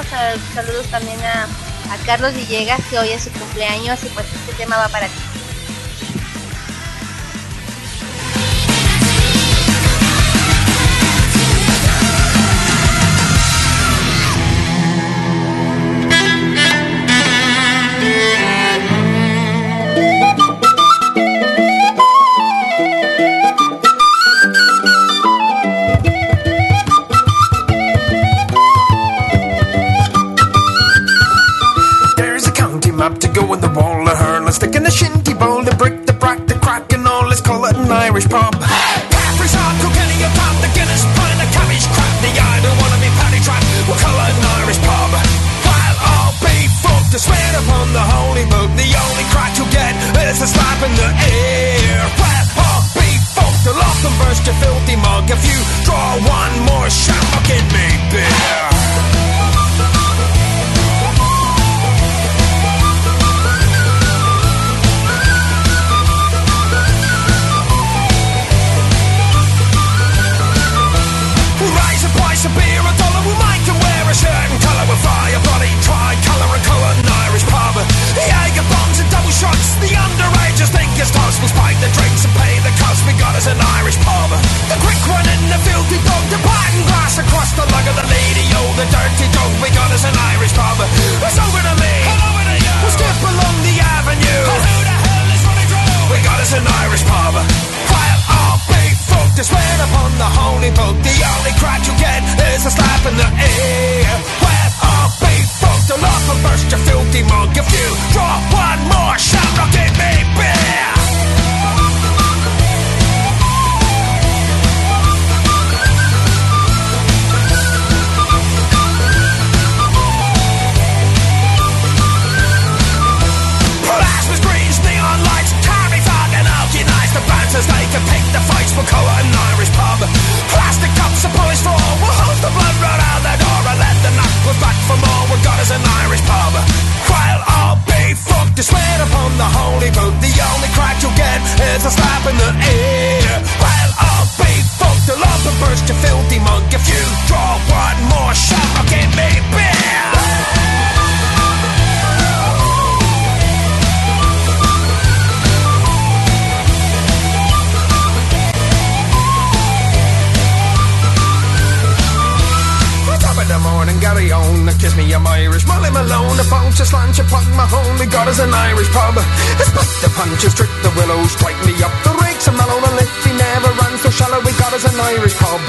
Saludos también a, a Carlos Villegas, que hoy es su cumpleaños y pues este tema va para ti. Irish pub. Fresh hard cooking your pub, the Guinness pint, the cabbage crap. The I don't wanna be paddy trapped, we'll call it an Irish pub. While I'll be fucked, I swear upon the holy book, the only crack you'll get is a slap in the ear. While I'll be fucked, I'll often burst your filthy mug if you draw one more shot, fucking me beer. Price of beer a dollar. We make them wear a shirt and colour with fire, bloody tri-colour and colour and Irish pub. The Jaeger bombs and double shots. The underagers think it's toast. We'll spike the drinks and pay the cost. We got us an Irish pub. The quick one and the filthy dog. The parting glass across the lug of the lady. Oh, the dirty dog. We got us an Irish pub. It's over to me. hello to you. We'll skip along the avenue. who the hell is running through? We got us an Irish pub. While To swear upon the holy book. The only crack you get is a slap in the ear. Well, I'll be fucked. I'll and burst your filthy mug. If you draw one more shot, I'll give me beer. Colour and Irish pub. Plastic cups are poised for. We'll hold the blood right out the door and let the knuckles back for more. We got us an Irish pub. While I'll be fucked to swear upon the holy book. The only crack you'll get is a slap in the ear. While I'll be fucked, I'll burst your filthy mug. If you draw one more shot, I'll give me beer. Gary on, kiss me, I'm Irish. Molly Malone, the bounce, lunch upon my home. We got us an Irish pub. Put the punches, trick the willows, strike me up. The rakes are mellow, the liffy never runs so shallow. We got us an Irish pub.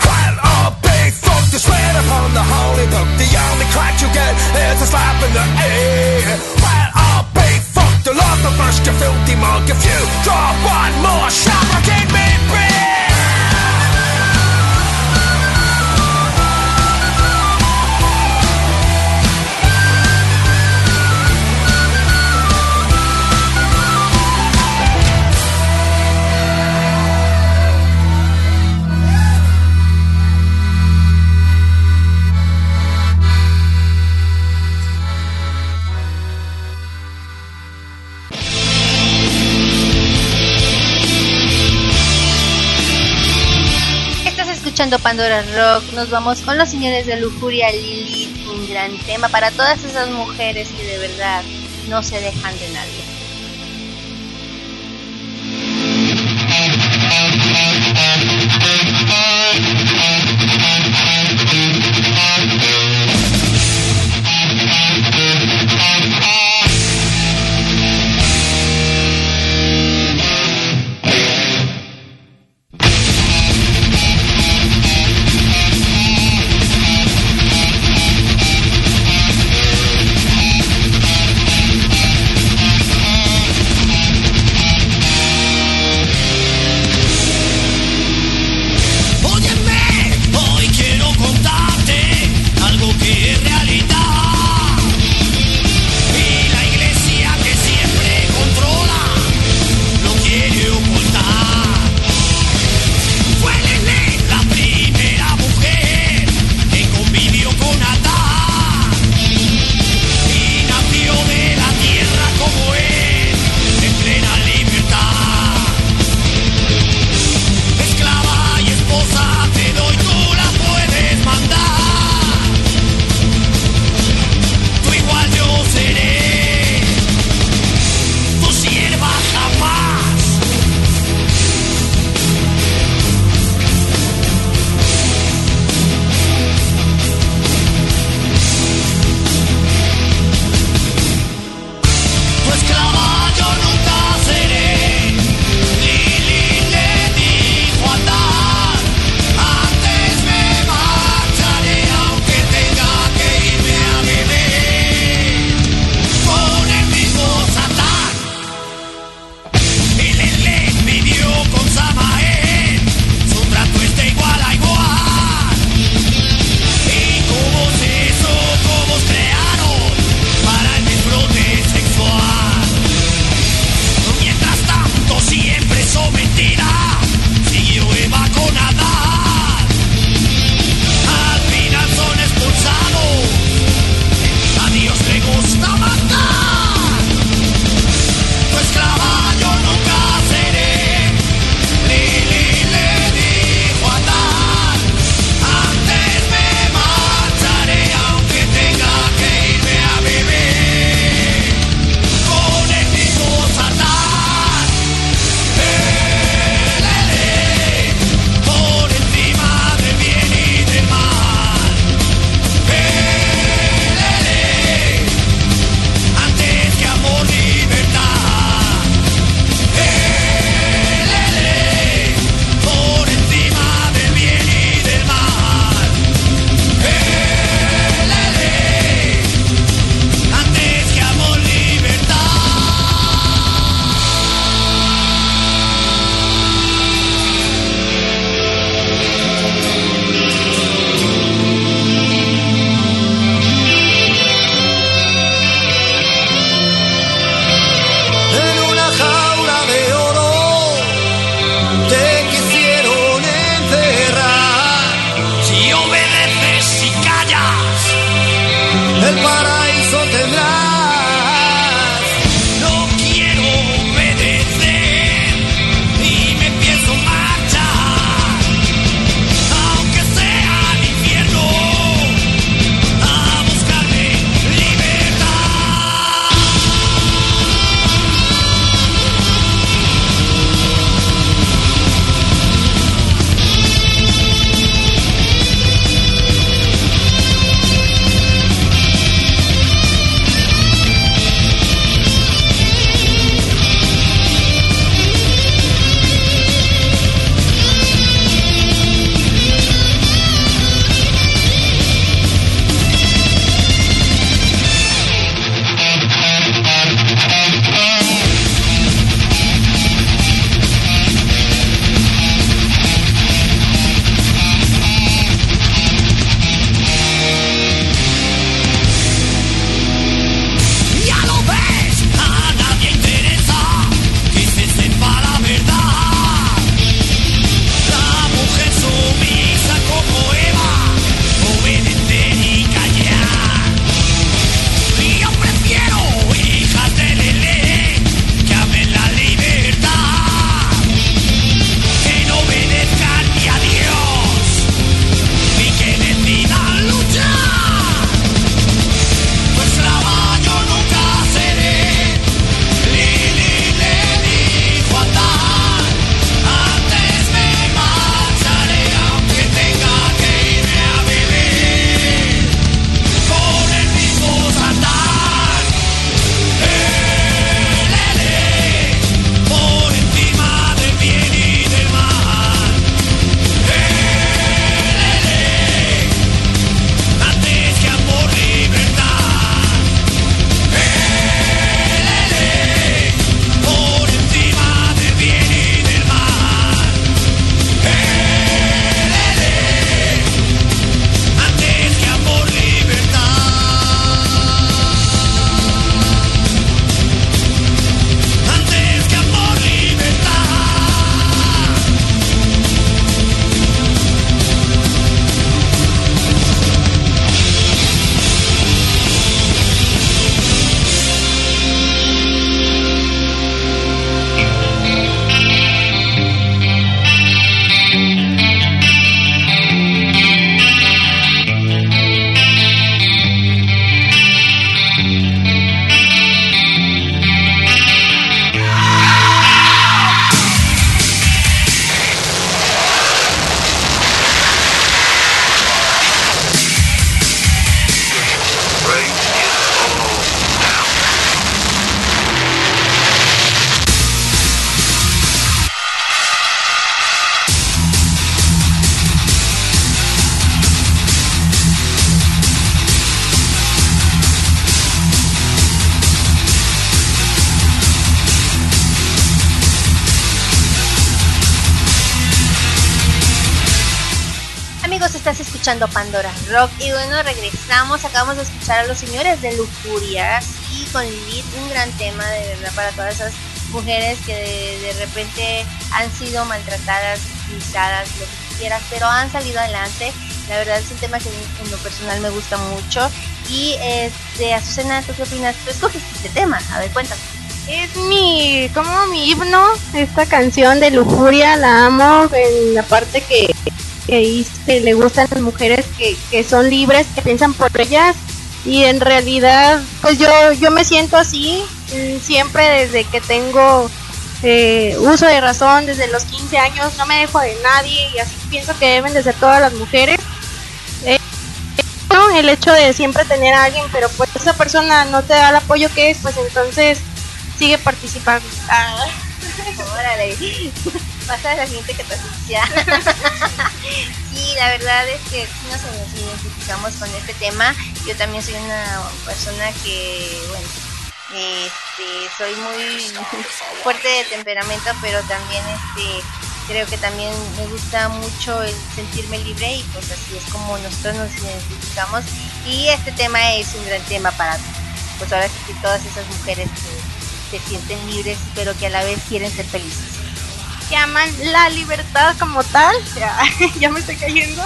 While all big fuck to swear upon the holy book. The only crack you get is a slap in the ear. While all big fuck to love the burst your filthy mug. If you draw one more shot, I'll give me Pandora Rock. Nos vamos con los señores de Lujuria Lilith. Un gran tema para todas esas mujeres que de verdad no se dejan de nadie. Escuchando Pandora Rock y bueno, regresamos, acabamos de escuchar a los señores de Lujuria y con Lilith, un gran tema de verdad para todas esas mujeres que de, repente han sido maltratadas, utilizadas, lo que quieras, pero han salido adelante. La verdad es un tema que en lo personal me gusta mucho. Y este, Azucena, ¿tú qué opinas? Tú escogiste este tema, a ver, cuéntame. Es mi, como mi himno, esta canción de lujuria, la amo en la parte que, que dice, le gustan las mujeres que, que son libres, que piensan por ellas y en realidad pues yo, yo me siento así mm, siempre desde que tengo eh, uso de razón, desde los 15 años, no me dejo de nadie y así pienso que deben de ser todas las mujeres. Eh, el hecho de siempre tener a alguien, pero pues esa persona no te da el apoyo que es, pues entonces sigue participando. Ah. Órale, pasa de la sí, la verdad es que nos, identificamos con este tema. Yo también soy una persona que, bueno, este, soy muy fuerte de temperamento, pero también este, creo que también me gusta mucho el sentirme libre y pues así es como nosotros nos identificamos. Y este tema es un gran tema para, pues ahora que todas esas mujeres que se sienten libres, pero que a la vez quieren ser felices. que aman la libertad como tal. Ya, ya me estoy cayendo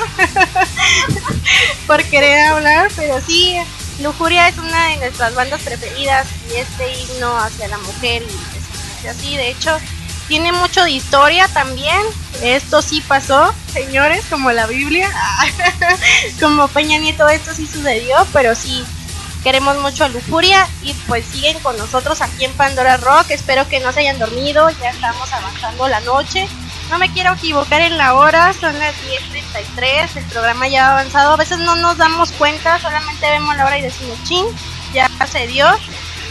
por querer hablar, pero sí, Lujuria es una de nuestras bandas preferidas y este himno hacia la mujer y así, de hecho, tiene mucho de historia también. Esto sí pasó, señores, como la Biblia, como Peña Nieto, esto sí sucedió, pero sí, queremos mucho a Lujuria y pues siguen con nosotros aquí en Pandora Rock. Espero que no se hayan dormido, ya estamos avanzando la noche. No me quiero equivocar en la hora, son las 10.33, el programa ya ha avanzado. A veces no nos damos cuenta, solamente vemos la hora y decimos, ching, ya se dio.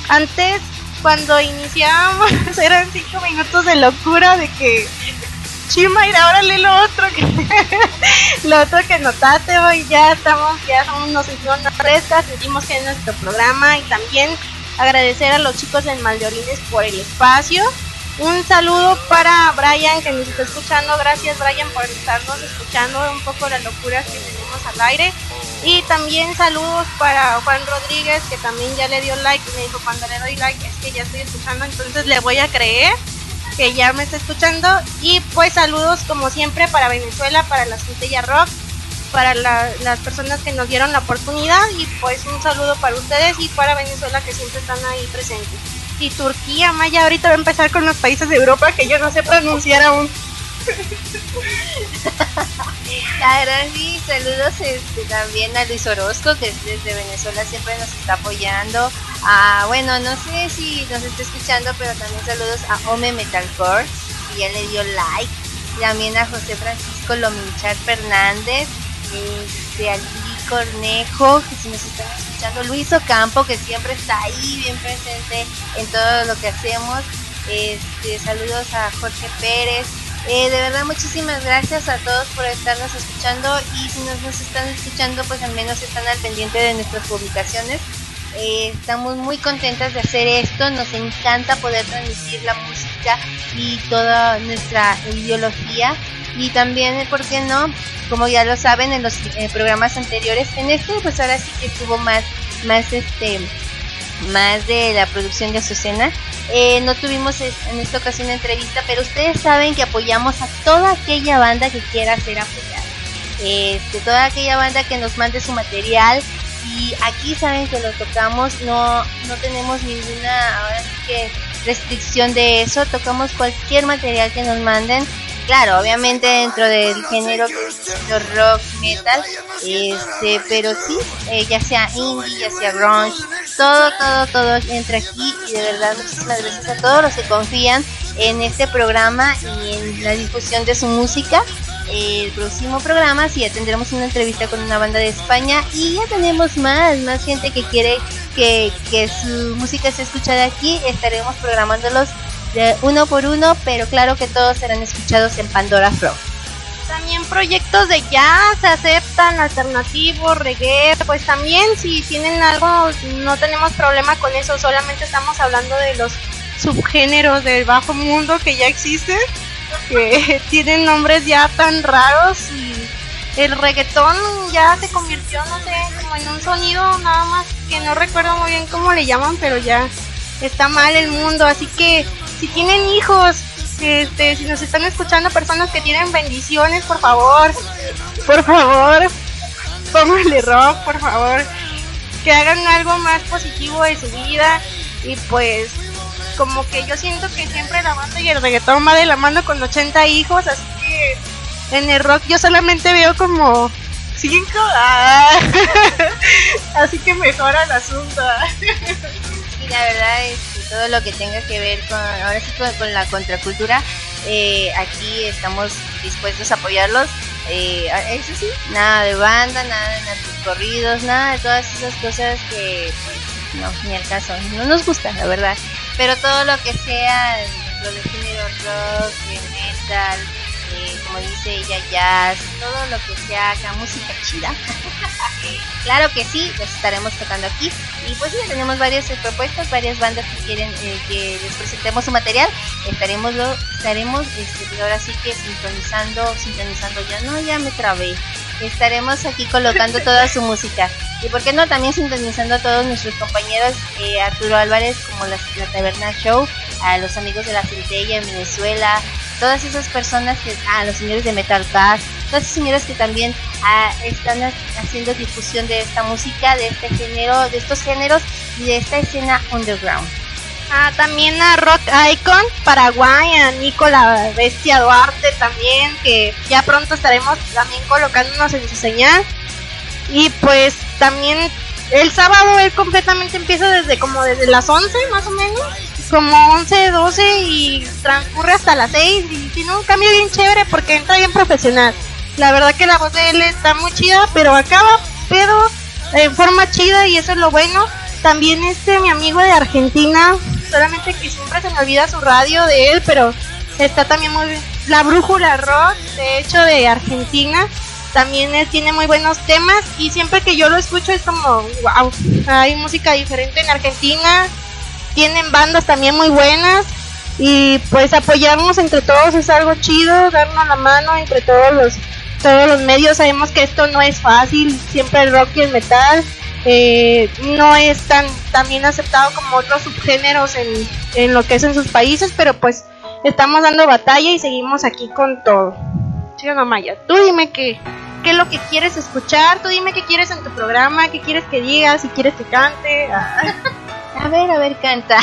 Antes cuando iniciábamos eran cinco minutos de locura de que Chima y ahora lee lo otro que lo otro que notaste hoy ya estamos ya somos nos hicieron frescas sentimos que es nuestro programa y también agradecer a los chicos en Maldeorines por el espacio. Un saludo para Brian que nos está escuchando. Gracias Brian por estarnos escuchando un poco las locuras que tenemos al aire. Y también saludos para Juan Rodríguez, que también ya le dio like me dijo, cuando le doy like es que ya estoy escuchando, entonces le voy a creer que ya me está escuchando. Y pues saludos como siempre para Venezuela, para la Centella Rock, para las personas que nos dieron la oportunidad y pues un saludo para ustedes y para Venezuela que siempre están ahí presentes. Y Turquía, Maya, ahorita va a empezar con los países de Europa que yo no sé pronunciar aún. Claro, saludos este, también a Luis Orozco, que desde Venezuela siempre nos está apoyando. Ah, bueno, no sé si nos está escuchando, pero también saludos a Ome Metalcore, que ya le dio like. También a José Francisco Lominchar Fernández, este, a Lili Cornejo, que si nos están escuchando, Luis Ocampo, que siempre está ahí bien presente en todo lo que hacemos. Este, saludos a Jorge Pérez, eh, de verdad, muchísimas gracias a todos por estarnos escuchando y si nos, están escuchando, pues al menos están al pendiente de nuestras publicaciones. Eh, estamos muy contentas de hacer esto, nos encanta poder transmitir la música y toda nuestra ideología y también, ¿por qué no? Como ya lo saben en los eh, programas anteriores, en este pues ahora sí que estuvo más, más este más de la producción de Azucena. Eh, no tuvimos en esta ocasión entrevista, pero ustedes saben que apoyamos a toda aquella banda que quiera ser apoyada. Este, toda aquella banda que nos mande su material y aquí saben que lo tocamos, no, no tenemos ninguna ahora que restricción de eso, tocamos cualquier material que nos manden. Claro, obviamente dentro del género rock, metal, este, pero sí, eh, ya sea indie, ya sea grunge, todo, todo, todo entra aquí y de verdad muchísimas gracias a todos los que confían en este programa y en la difusión de su música. El próximo programa sí ya tendremos una entrevista con una banda de España y ya tenemos más, más gente que quiere que, que su música sea escuchada aquí. Estaremos programándolos uno por uno, pero claro que todos serán escuchados en Pandora Pro. También proyectos de jazz se aceptan, alternativos, reggae, pues también si tienen algo, no tenemos problema con eso, solamente estamos hablando de los subgéneros del bajo mundo que ya existen, que tienen nombres ya tan raros y el reggaetón ya se convirtió, no sé, como en un sonido nada más que no recuerdo muy bien cómo le llaman, pero ya está mal el mundo, así que si tienen hijos, este, si nos están escuchando personas que tienen bendiciones, por favor, por favor, pónganle rock, por favor, que hagan algo más positivo de su vida y pues como que yo siento que siempre la banda y el reggaetón va de la mano con 80 hijos, así que en el rock yo solamente veo como 5, ah, así que mejora el asunto. Sí, la verdad es todo lo que tenga que ver con, ahora sí con, la contracultura, eh, aquí estamos dispuestos a apoyarlos. Eh, eso sí, nada de banda, nada de corridos, nada de todas esas cosas que, pues, no, ni al caso, no nos gusta, la verdad. Pero todo lo que sea lo de género rock, metal, eh, como dice ella, jazz, todo lo que sea acá, música chida. claro que sí, los estaremos tocando aquí. Y pues ya tenemos varias propuestas, varias bandas que quieren eh, que les presentemos su material. Estaremos, lo, estaremos este, ahora sí que sintonizando, sintonizando ya, no, ya me trabé. Estaremos aquí colocando toda su música. Y por qué no, también sintonizando a todos nuestros compañeros, Arturo Álvarez, como la, Taberna Show, a los amigos de la Centella en Venezuela, todas esas personas que, ah, los señores de Metal Cast, todas esas señoras que también ah, están haciendo difusión de esta música, de este género, de estos géneros y de esta escena underground. Ah, también a Rock Icon Paraguay, a Nicola Bestia Duarte también, que ya pronto estaremos también colocándonos en su señal. Y pues también el sábado él completamente empieza desde como desde las 11 más o menos, como 11, 12 y transcurre hasta las 6 y tiene un cambio bien chévere porque entra bien profesional. La verdad que la voz de él está muy chida, pero acaba pero en forma chida y eso es lo bueno. También este mi amigo de Argentina, solamente que siempre se me olvida su radio de él, pero está también muy bien. La Brújula Rock, de hecho de Argentina, también él tiene muy buenos temas y siempre que yo lo escucho es como, wow, hay música diferente en Argentina, tienen bandas también muy buenas y pues apoyarnos entre todos es algo chido, darnos la mano entre todos los todos los medios, sabemos que esto no es fácil, siempre el rock y el metal eh, no es tan, también aceptado como otros subgéneros en, en lo que es en sus países, pero pues estamos dando batalla y seguimos aquí con todo. ¿Sí o no, Maya? Tú dime qué, qué es lo que quieres escuchar, tú dime qué quieres en tu programa, qué quieres que digas, si quieres que cante. A ver, a ver, canta.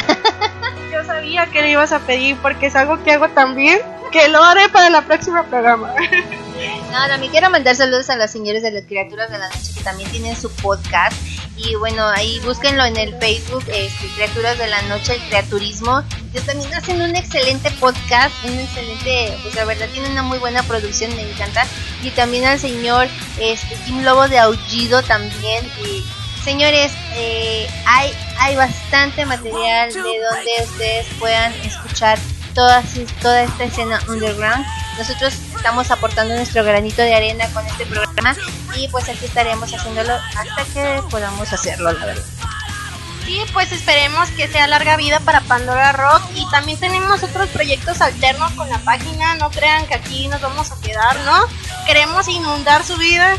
Yo sabía que le ibas a pedir porque es algo que hago también, que lo haré para el próximo programa. No, también quiero mandar saludos a las señores de las criaturas de la noche que también tienen su podcast. Y bueno, ahí búsquenlo en el Facebook, este, Criaturas de la Noche, el Creaturismo. Ellos también hacen un excelente podcast, un excelente, pues la verdad tiene una muy buena producción, me encanta. Y también al señor este, Tim Lobo de Aullido también. Y, señores, eh, hay, hay bastante material de donde ustedes puedan escuchar toda, toda esta escena underground. Nosotros estamos aportando nuestro granito de arena con este programa y pues aquí estaremos haciéndolo hasta que podamos hacerlo, la verdad. Sí, pues esperemos que sea larga vida para Pandora Rock y también tenemos otros proyectos alternos con la página, no crean que aquí nos vamos a quedar, ¿no? Queremos inundar su vida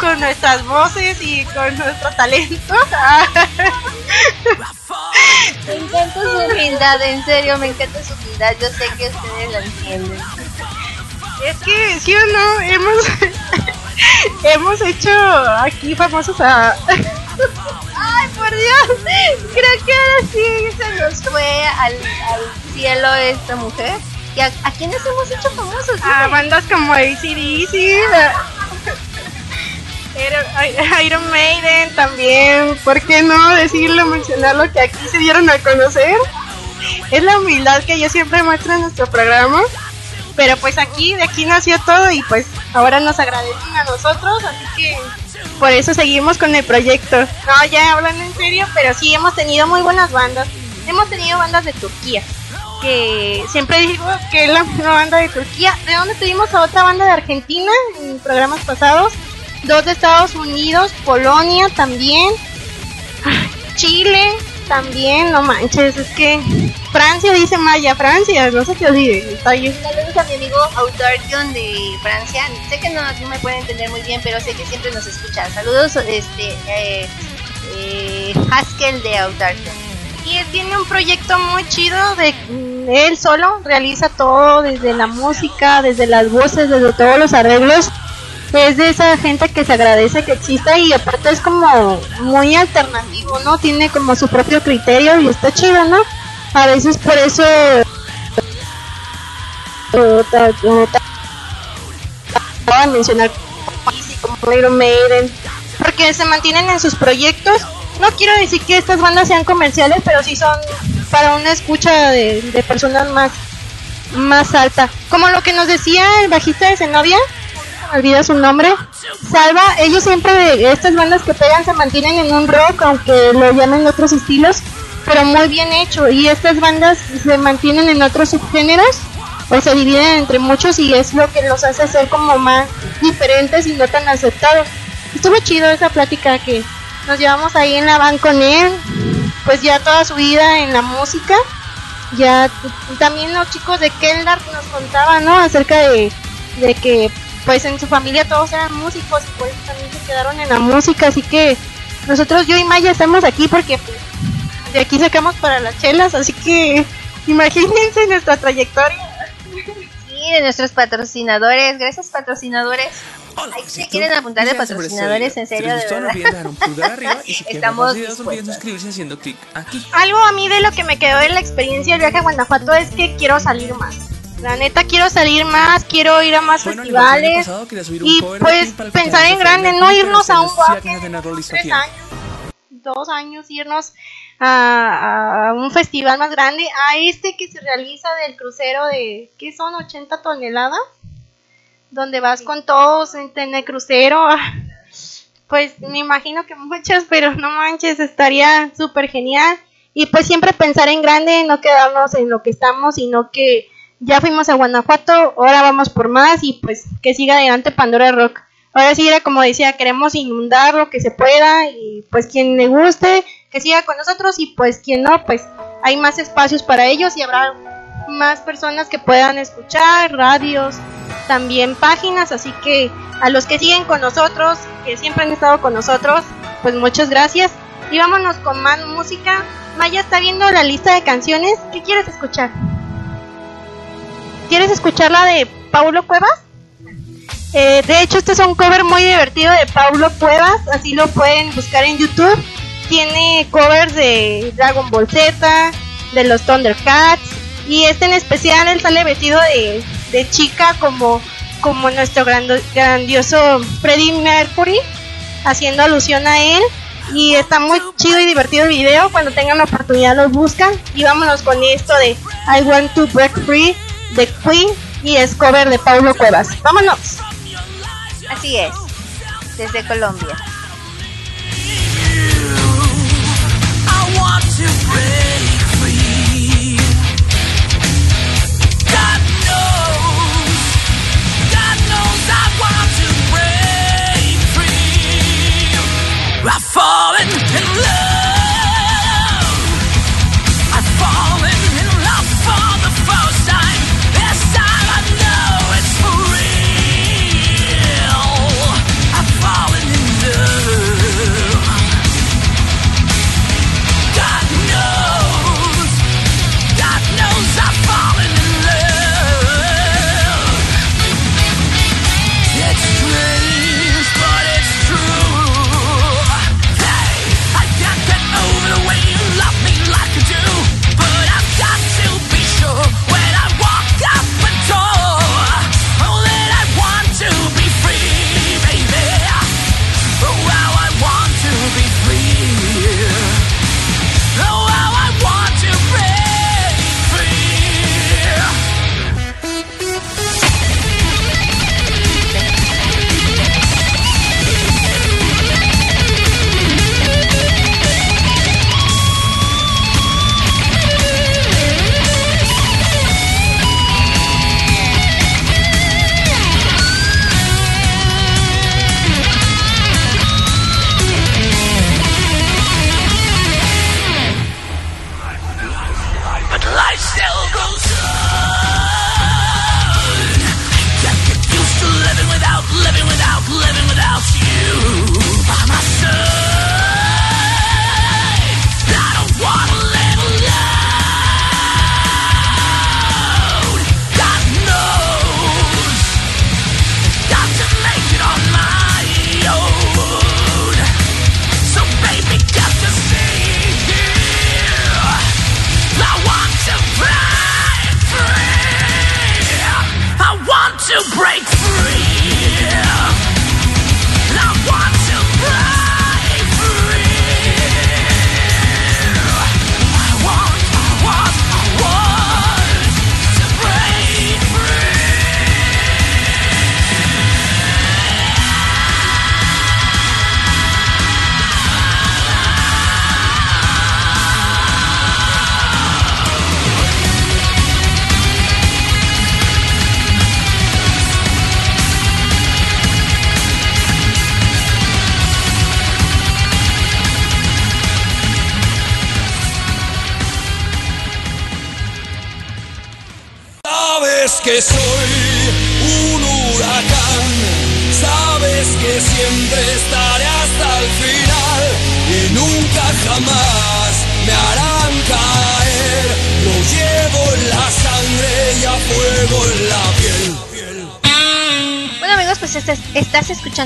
con nuestras voces y con nuestro talento. me encanta su humildad, en serio, me encanta su humildad, yo sé que ustedes la entienden. Es que, sí o no, hemos, hemos hecho aquí famosos a... Ay, por Dios, creo que ahora sí se nos fue al, al cielo esta mujer. ¿Y a, a quiénes hemos hecho famosos? A bandas como ACDC, Iron Maiden también, ¿por qué no decirlo, mencionarlo que aquí se dieron a conocer? Es la humildad que yo siempre muestro en nuestro programa. Pero pues aquí, de aquí nació todo y pues ahora nos agradecen a nosotros, así que por eso seguimos con el proyecto. No, ya hablando en serio, pero sí hemos tenido muy buenas bandas. Hemos tenido bandas de Turquía, que siempre digo que es la misma banda de Turquía. ¿De dónde tuvimos a otra banda de Argentina en programas pasados? Dos de Estados Unidos, Polonia también, Chile también, no manches, es que Francia dice Maya, Francia, no se te olvide. Está. Saludos a mi amigo Autarkion de Francia. Sé que no, me puede entender muy bien, pero sé que siempre nos escucha. Saludos, este, eh, eh, Haskell de Autarkion. Y él tiene un proyecto muy chido de él solo realiza todo desde la música, desde las voces, desde todos los arreglos es de esa gente que se agradece que exista y aparte es como muy alternativo, ¿no? Tiene como su propio criterio y está chido, ¿no? A veces por eso a mencionar como Iron Maiden porque se mantienen en sus proyectos no quiero decir que estas bandas sean comerciales pero sí son para una escucha de, de personas más más alta como lo que nos decía el bajista de Zenobia me olvida su nombre. Salva, ellos siempre, estas bandas que pegan se mantienen en un rock, aunque lo llamen otros estilos, pero muy bien hecho. Y estas bandas se mantienen en otros subgéneros, o se dividen entre muchos y es lo que los hace ser como más diferentes y no tan aceptados. Estuvo chido esa plática que nos llevamos ahí en la van con él, pues ya toda su vida en la música. Ya también los chicos de Keldar nos contaban, ¿no? Acerca de, de que pues en su familia todos eran músicos y pues también se quedaron en la música, así que nosotros, yo y Maya, estamos aquí porque pues, de aquí sacamos para las chelas, así que imagínense nuestra trayectoria. Sí, Y de nuestros patrocinadores, gracias patrocinadores. Si quieren apuntar de patrocinadores, en serio, de verdad. Estamos suscribirse haciendo clic aquí. Algo a mí de lo que me quedó en la experiencia del viaje a Guanajuato es que quiero salir más. La neta quiero salir más, quiero ir a más festivales y pues pensar en grande, no irnos a un viaje tres años, dos años, irnos a, un festival más grande, a este que se realiza del crucero de, ¿qué son? 80 toneladas, donde vas con todos en, el crucero. Pues me imagino que muchas, pero no manches, estaría súper genial. Y pues siempre pensar en grande, no quedarnos en lo que estamos, sino que ya fuimos a Guanajuato, ahora vamos por más y pues que siga adelante Pandora Rock. Ahora sí, era como decía, queremos inundar lo que se pueda y pues quien le guste, que siga con nosotros y pues quien no, pues hay más espacios para ellos y habrá más personas que puedan escuchar, radios, también páginas, así que a los que siguen con nosotros, que siempre han estado con nosotros, pues muchas gracias. Y vámonos con más música. Maya está viendo la lista de canciones. ¿Qué quieres escuchar? ¿Quieres escuchar la de Paulo Cuevas? Eh, de hecho, este es un cover muy divertido de Paulo Cuevas, así lo pueden buscar en YouTube. Tiene covers de Dragon Ball Z, de los Thundercats, y este en especial él sale vestido de, chica como, como nuestro grandioso Freddie Mercury, haciendo alusión a él. Y está muy chido y divertido el video. Cuando tengan la oportunidad los buscan. Y vámonos con esto de I Want to Break Free de Queen y es cover de Paulo Cuevas. Vámonos. Así es, desde Colombia.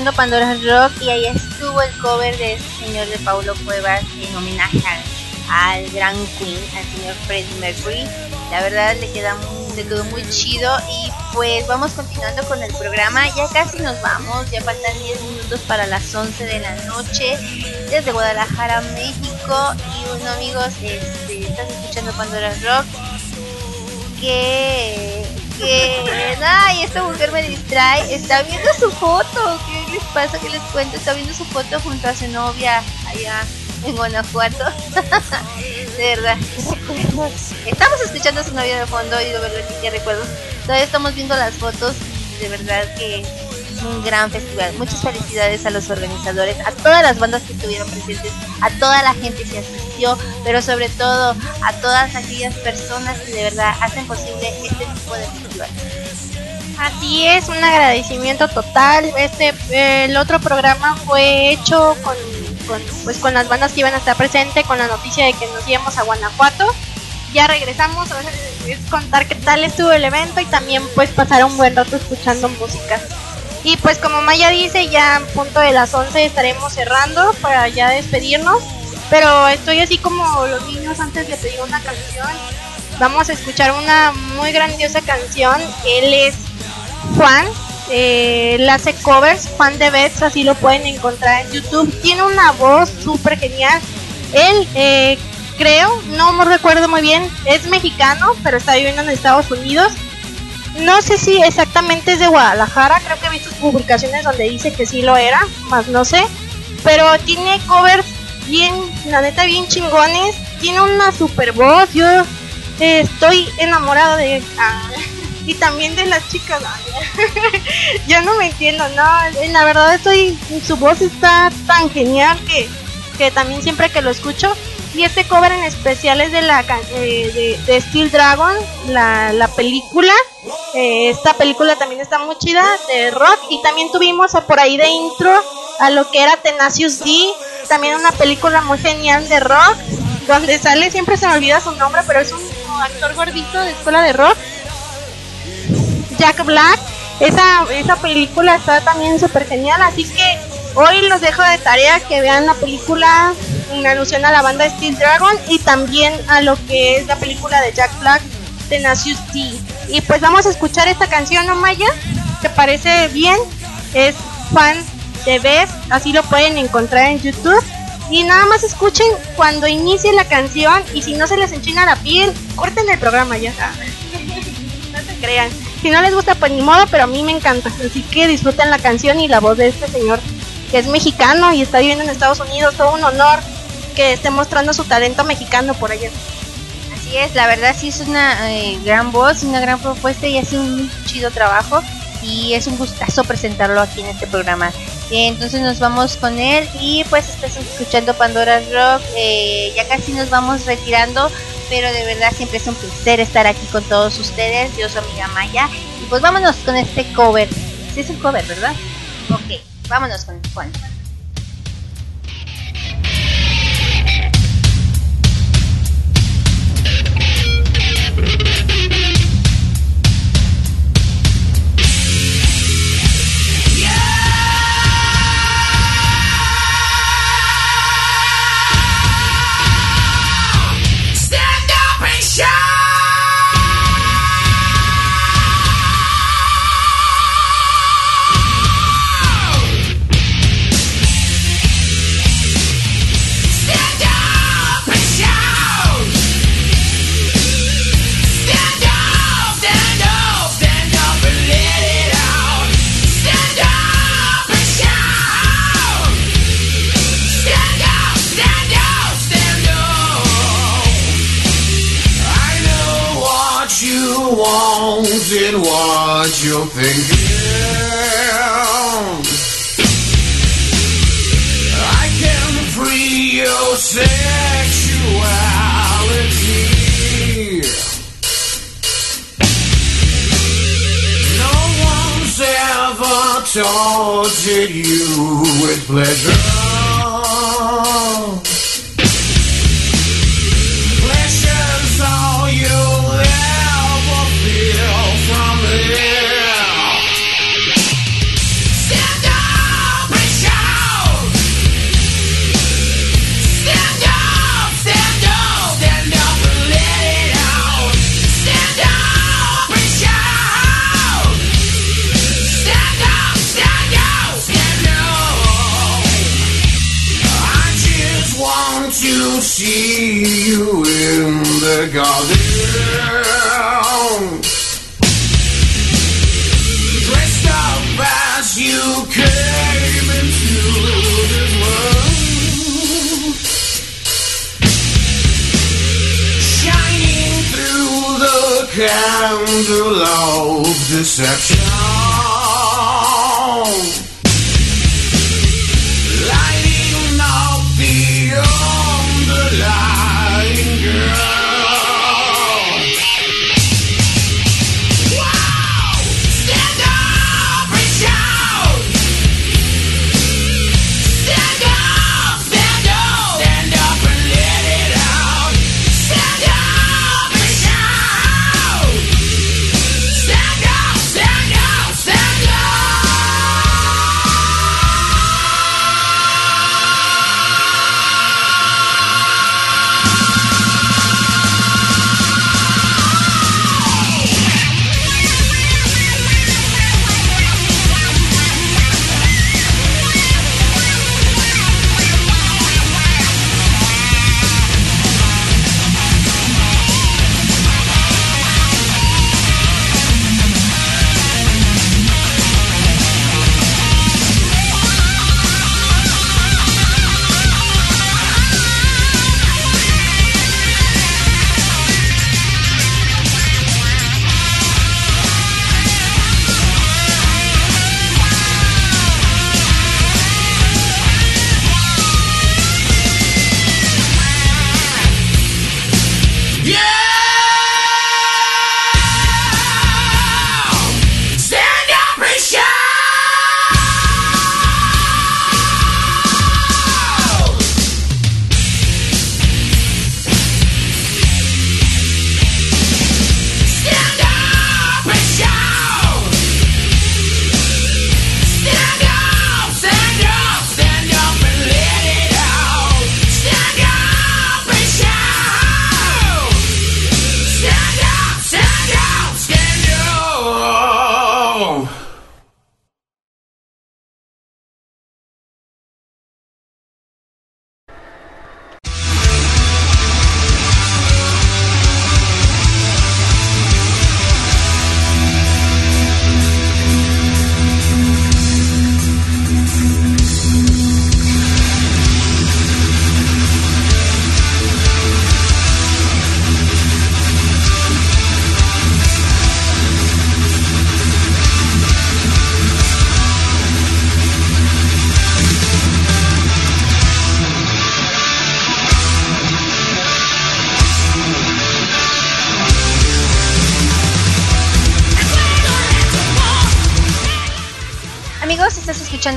Escuchando Pandora Rock y ahí estuvo el cover de este señor de Paulo Cuevas en homenaje al, gran Queen, al señor Freddie Mercury. La verdad le queda muy, quedó muy chido y pues vamos continuando con el programa. Ya casi nos vamos, ya faltan 10 minutos para las 11 de la noche desde Guadalajara, México. Y bueno amigos, este, escuchando Pandora Rock. Que ay, esta mujer me distrae, está viendo su foto, ¿qué les pasa? ¿Qué les cuento? Está viendo su foto junto a su novia allá en Guanajuato. de verdad, Estamos escuchando a su novia de fondo y de verdad que recuerdo. Todavía estamos viendo las fotos de verdad que un gran festival. Muchas felicidades a los organizadores, a todas las bandas que estuvieron presentes, a toda la gente que asistió, pero sobre todo a todas aquellas personas que de verdad hacen posible este tipo de festival. Así es, un agradecimiento total. Este el otro programa fue hecho con, pues con las bandas que iban a estar presentes, con la noticia de que nos íbamos a Guanajuato. Ya regresamos, a contar qué tal estuvo el evento y también pues pasar un buen rato escuchando música. Y pues como Maya dice, ya a punto de las 11 estaremos cerrando para ya despedirnos. Pero estoy así como los niños antes de pedir una canción. Vamos a escuchar una muy grandiosa canción. Él es Juan. Eh, él hace covers, Juan de Betts, así lo pueden encontrar en YouTube. Tiene una voz súper genial. Él, eh, creo, no me recuerdo muy bien, es mexicano, pero está viviendo en Estados Unidos no sé si exactamente es de Guadalajara, creo que he visto publicaciones donde dice que sí lo era, más no sé. Pero tiene covers bien, la neta, bien chingones. Tiene una super voz. Yo estoy enamorada de. Ah, y también de las chicas. Yo no me entiendo, no. La verdad, estoy. Su voz está tan genial que, que también siempre que lo escucho. Y este cover en especial es de la eh, de, Steel Dragon, la, la película. Eh, esta película también está muy chida de rock y también tuvimos por ahí de intro a lo que era Tenacious D, también una película muy genial de rock donde sale siempre se me olvida su nombre, pero es un actor gordito de escuela de rock. Jack Black. Esa, esa película está también súper genial, así que hoy los dejo de tarea que vean la película en alusión a la banda Steel Dragon y también a lo que es la película de Jack Black, Tenacious D. Y pues vamos a escuchar esta canción, ¿no, Maya? ¿Te parece bien? Es fan de Beth, así lo pueden encontrar en YouTube. Y nada más escuchen cuando inicie la canción y si no se les enchina la piel, corten el programa ya. no se crean. Si no les gusta, pues ni modo, pero a mí me encanta. Así que disfruten la canción y la voz de este señor que es mexicano y está viviendo en Estados Unidos. Todo un honor que esté mostrando su talento mexicano por allá es, la verdad sí es una eh, gran voz, una gran propuesta y hace un chido trabajo y es un gustazo presentarlo aquí en este programa. Entonces nos vamos con él y pues estás escuchando Pandora Rock, eh, ya casi nos vamos retirando, pero de verdad siempre es un placer estar aquí con todos ustedes, yo soy amiga Maya y pues vámonos con este cover. Sí es un cover, ¿verdad? Ok, vámonos con Juan. you. In what you're thinking. I can free your sexuality. No one's ever tortured you with pleasure. See you in the garden. Dressed up as you came into this world. Shining through the candle of deception.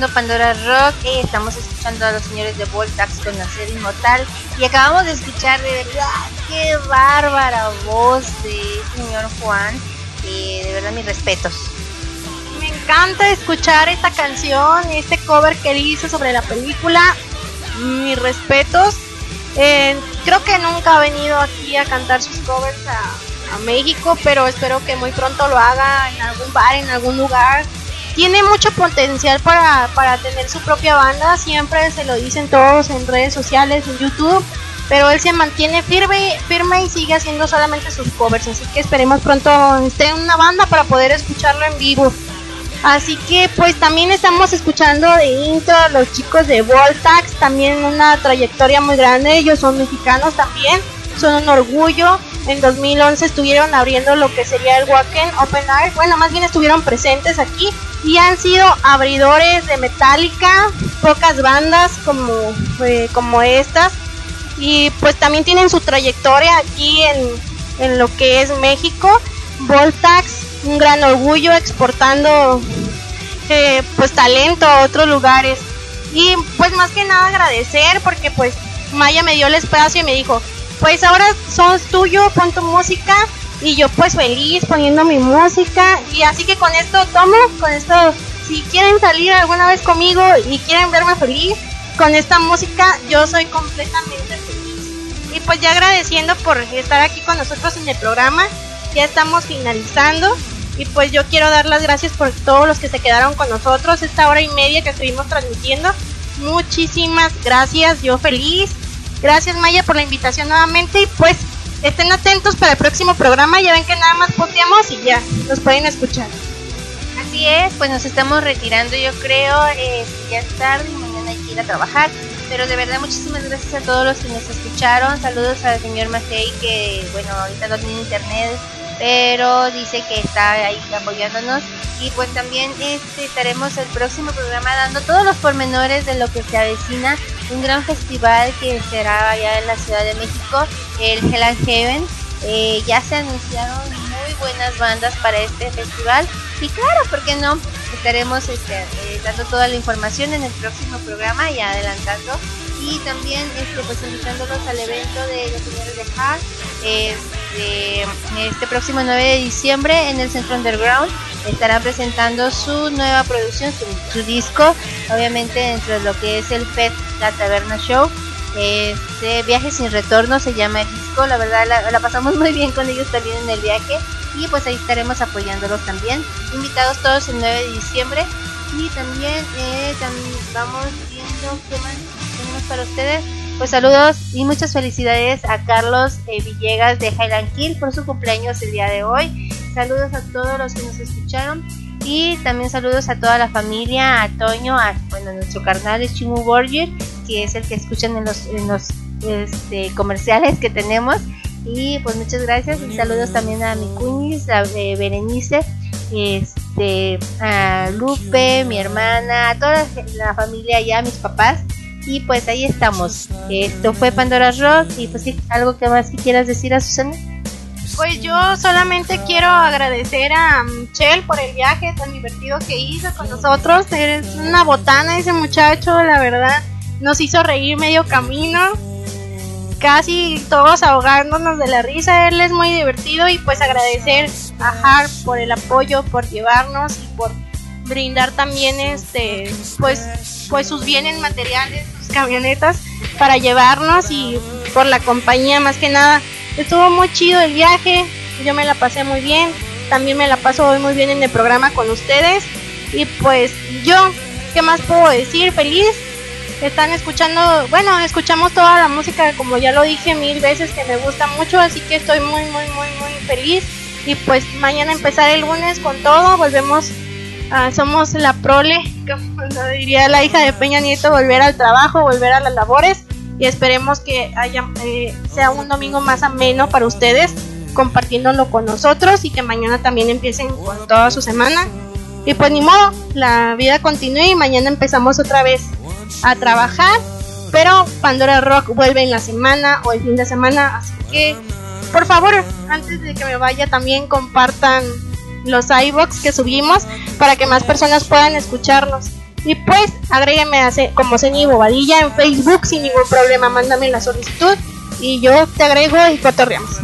Pandora Rock y estamos escuchando a los señores de Voltax con la serie Inmortal y acabamos de escuchar de verdad qué bárbara voz de señor Juan y de verdad mis respetos. Me encanta escuchar esta canción, este cover que él hizo sobre la película. Mis respetos. Eh, creo que nunca ha venido aquí a cantar sus covers a México, pero espero que muy pronto lo haga en algún bar, en algún lugar. Tiene mucho potencial para, para tener su propia banda, siempre se lo dicen todos en redes sociales, en YouTube, pero él se mantiene firme, firme y sigue haciendo solamente sus covers, así que esperemos pronto esté en una banda para poder escucharlo en vivo. Así que pues también estamos escuchando de intro los chicos de Voltax, también una trayectoria muy grande, ellos son mexicanos también, son un orgullo. En 2011 estuvieron abriendo lo que sería el Wacken Open Air, bueno, más bien estuvieron presentes aquí y han sido abridores de Metallica, pocas bandas como, eh, como estas y pues también tienen su trayectoria aquí en, en lo que es México. Voltax, un gran orgullo exportando eh, pues talento a otros lugares. Y pues más que nada agradecer porque pues Maya me dio el espacio y me dijo, pues ahora sos tuyo, pon tu música. Y yo pues feliz poniendo mi música. Y así que con esto tomo, con esto, si quieren salir alguna vez conmigo y quieren verme feliz, con esta música yo soy completamente feliz. Y pues ya agradeciendo por estar aquí con nosotros en el programa. Ya estamos finalizando. Y pues yo quiero dar las gracias por todos los que se quedaron con nosotros esta hora y media que estuvimos transmitiendo. Muchísimas gracias, yo feliz. Gracias Maya por la invitación nuevamente y pues estén atentos para el próximo programa. Ya ven que nada más posteamos y ya nos pueden escuchar. Así es, pues nos estamos retirando yo creo, eh, ya es tarde y mañana hay que ir a trabajar. Pero de verdad muchísimas gracias a todos los que nos escucharon. Saludos al señor Macei que bueno ahorita no tiene internet, pero dice que está ahí apoyándonos. Y pues también este, estaremos el próximo programa dando todos los pormenores de lo que se avecina. Un gran festival que será allá en la Ciudad de México, el Hell and Heaven. Eh, ya se anunciaron muy buenas bandas para este festival. Y claro, ¿por qué no? Estaremos este, eh, dando toda la información en el próximo programa y adelantando. Y también este, pues invitándolos al evento de los señores de Hard este, este próximo 9 de diciembre en el Centro Underground. Estarán presentando su nueva producción, su, disco, obviamente dentro de lo que es el FED La Taberna Show. Este viaje sin retorno se llama el disco, la verdad la, pasamos muy bien con ellos también en el viaje y pues ahí estaremos apoyándolos también. Invitados todos el 9 de diciembre y también, eh, vamos viendo qué más tenemos para ustedes. Pues saludos y muchas felicidades a Carlos eh, Villegas de Highland Kill por su cumpleaños el día de hoy. Saludos a todos los que nos escucharon y también saludos a toda la familia, a Toño, a bueno, nuestro carnal es Chimu Borger, que es el que escuchan en los, en los este, comerciales que tenemos. Y pues muchas gracias y saludos también a mi cuñis, a eh, Berenice, este, a Lupe, mi hermana, a toda la familia allá, mis papás. Y pues ahí estamos. Esto fue Pandora Rock y pues sí, algo que más que quieras decir a Susana. Pues yo solamente quiero agradecer a Michelle por el viaje tan divertido que hizo con nosotros. Eres una botana ese muchacho, la verdad. Nos hizo reír medio camino casi todos ahogándonos de la risa. Él es muy divertido y pues agradecer a Harp por el apoyo, por llevarnos y por brindar también este pues pues sus bienes materiales, sus camionetas para llevarnos y por la compañía más que nada. Estuvo muy chido el viaje, yo me la pasé muy bien, también me la paso hoy muy bien en el programa con ustedes y pues yo, ¿qué más puedo decir? Feliz están escuchando, bueno, escuchamos toda la música, como ya lo dije mil veces, que me gusta mucho, así que estoy muy, muy, muy, muy feliz. Y pues mañana empezar el lunes con todo, volvemos, a, somos la prole, como diría la hija de Peña Nieto, volver al trabajo, volver a las labores y esperemos que haya, eh, sea un domingo más ameno para ustedes, compartiéndolo con nosotros y que mañana también empiecen con toda su semana. Y pues ni modo, la vida continúa y mañana empezamos otra vez a trabajar. Pero Pandora Rock vuelve en la semana o el fin de semana. Así que, por favor, antes de que me vaya, también compartan los iBox que subimos para que más personas puedan escucharnos. Y pues, agrégueme a como Ceni Bobadilla en Facebook sin ningún problema. Mándame la solicitud y yo te agrego y cotorreamos.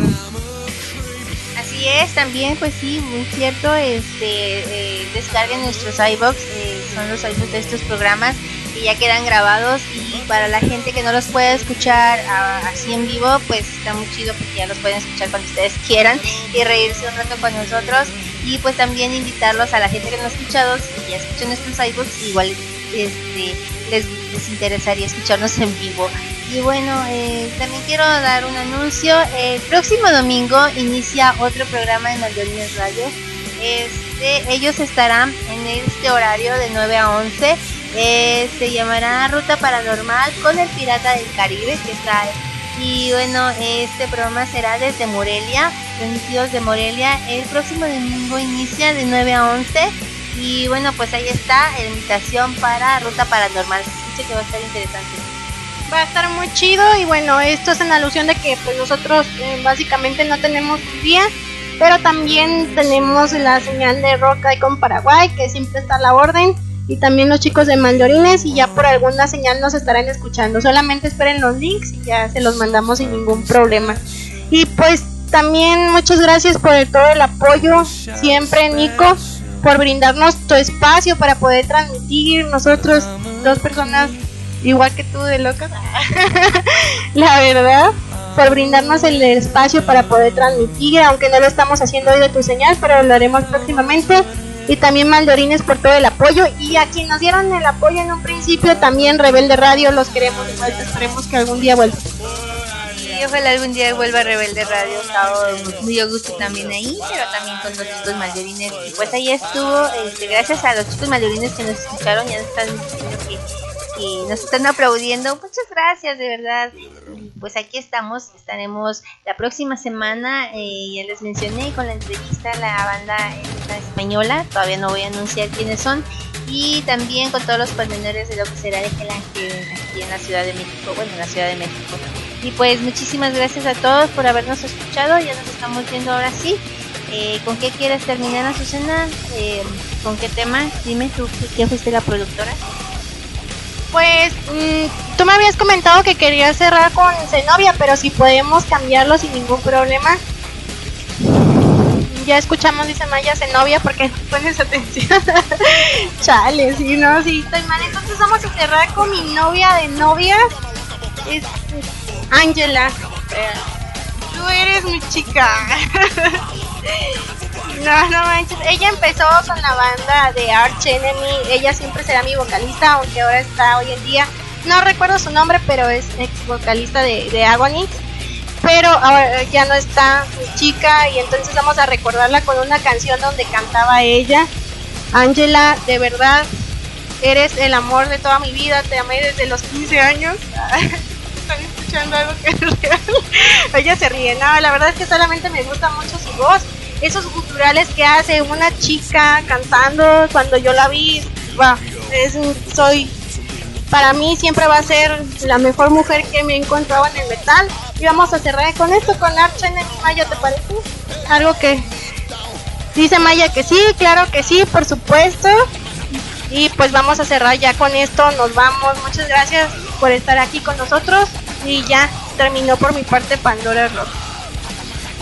Así es, también, pues sí, muy cierto. Este, eh, descarguen nuestros iBox, eh, son los iBox de estos programas que ya quedan grabados y para la gente que no los puede escuchar así en vivo, pues está muy chido porque ya los pueden escuchar cuando ustedes quieran y reírse un rato con nosotros y pues también invitarlos a la gente que no ha escuchado, si ya escuchan nuestros iBooks, igual este, les, les, interesaría escucharnos en vivo. Y bueno, eh, también quiero dar un anuncio. El próximo domingo inicia otro programa en Mandolines Radio. Este, ellos estarán en este horario de 9 a 11 eh, se llamará Ruta Paranormal con el Pirata del Caribe que trae. Y bueno, este programa será desde Morelia, transmitidos de Morelia. El próximo domingo inicia de 9 a 11. Y bueno, pues ahí está la invitación para Ruta Paranormal. Escuche que va a estar interesante. Va a estar muy chido y bueno, esto es en alusión de que pues nosotros eh, básicamente no tenemos día, pero también tenemos la señal de Rock con Paraguay que siempre está a la orden y también los chicos de Mandorines y ya por alguna señal nos estarán escuchando. Solamente esperen los links y ya se los mandamos sin ningún problema. Y pues también muchas gracias por todo el apoyo siempre Nico por brindarnos tu espacio para poder transmitir nosotros dos personas igual que tú de locas la verdad por brindarnos el espacio para poder transmitir aunque no lo estamos haciendo hoy de tu señal pero lo haremos próximamente y también Mandorines por todo el apoyo y a quienes nos dieron el apoyo en un principio también Rebelde Radio los queremos esperemos que algún día vuelva. Y ojalá algún día vuelva Rebelde Radio, estaba muy a gusto también ahí, pero también con los chicos mayores y pues ahí estuvo, este, gracias a los chicos mayores que nos escucharon, ya están diciendo que, que nos están aplaudiendo, muchas gracias de verdad, pues aquí estamos, estaremos la próxima semana, eh, ya les mencioné con la entrevista a la banda española, todavía no voy a anunciar quiénes son, y también con todos los pormenores de lo que será de Ángel aquí en la Ciudad de México, bueno, en la Ciudad de México. Y pues muchísimas gracias a todos por habernos escuchado, ya nos estamos viendo ahora sí. Eh, ¿Con qué quieres terminar, Azucena? Eh, ¿Con qué tema? Dime tú, ¿quién fuiste la productora? Pues mm, tú me habías comentado que querías cerrar con Zenobia, pero si podemos cambiarlo sin ningún problema. Ya escuchamos, dice Maya, Zenobia, porque no pones atención. Chale, sí, no, sí, estoy mal. Entonces vamos a cerrar con mi novia de novias. Es Ángela. Tú eres mi chica. No, no manches. Ella empezó con la banda de Arch Enemy. Ella siempre será mi vocalista, aunque ahora está hoy en día. No recuerdo su nombre, pero es ex vocalista de, de Agony. Pero ahora ya no está mi chica y entonces vamos a recordarla con una canción donde cantaba ella. Angela, de verdad, eres el amor de toda mi vida. Te amé desde los 15 años. Están escuchando algo que es real. ella se ríe. No, la verdad es que solamente me gusta mucho su voz esos culturales que hace una chica cantando cuando yo la vi, va, es, soy, para mí siempre va a ser la mejor mujer que me he encontrado en el metal. Y vamos a cerrar con esto, con Arch Enemy Maya, ¿te parece? Algo que dice Maya que sí, claro que sí, por supuesto. Y pues vamos a cerrar ya con esto, nos vamos. Muchas gracias por estar aquí con nosotros. Y ya terminó por mi parte Pandora Rock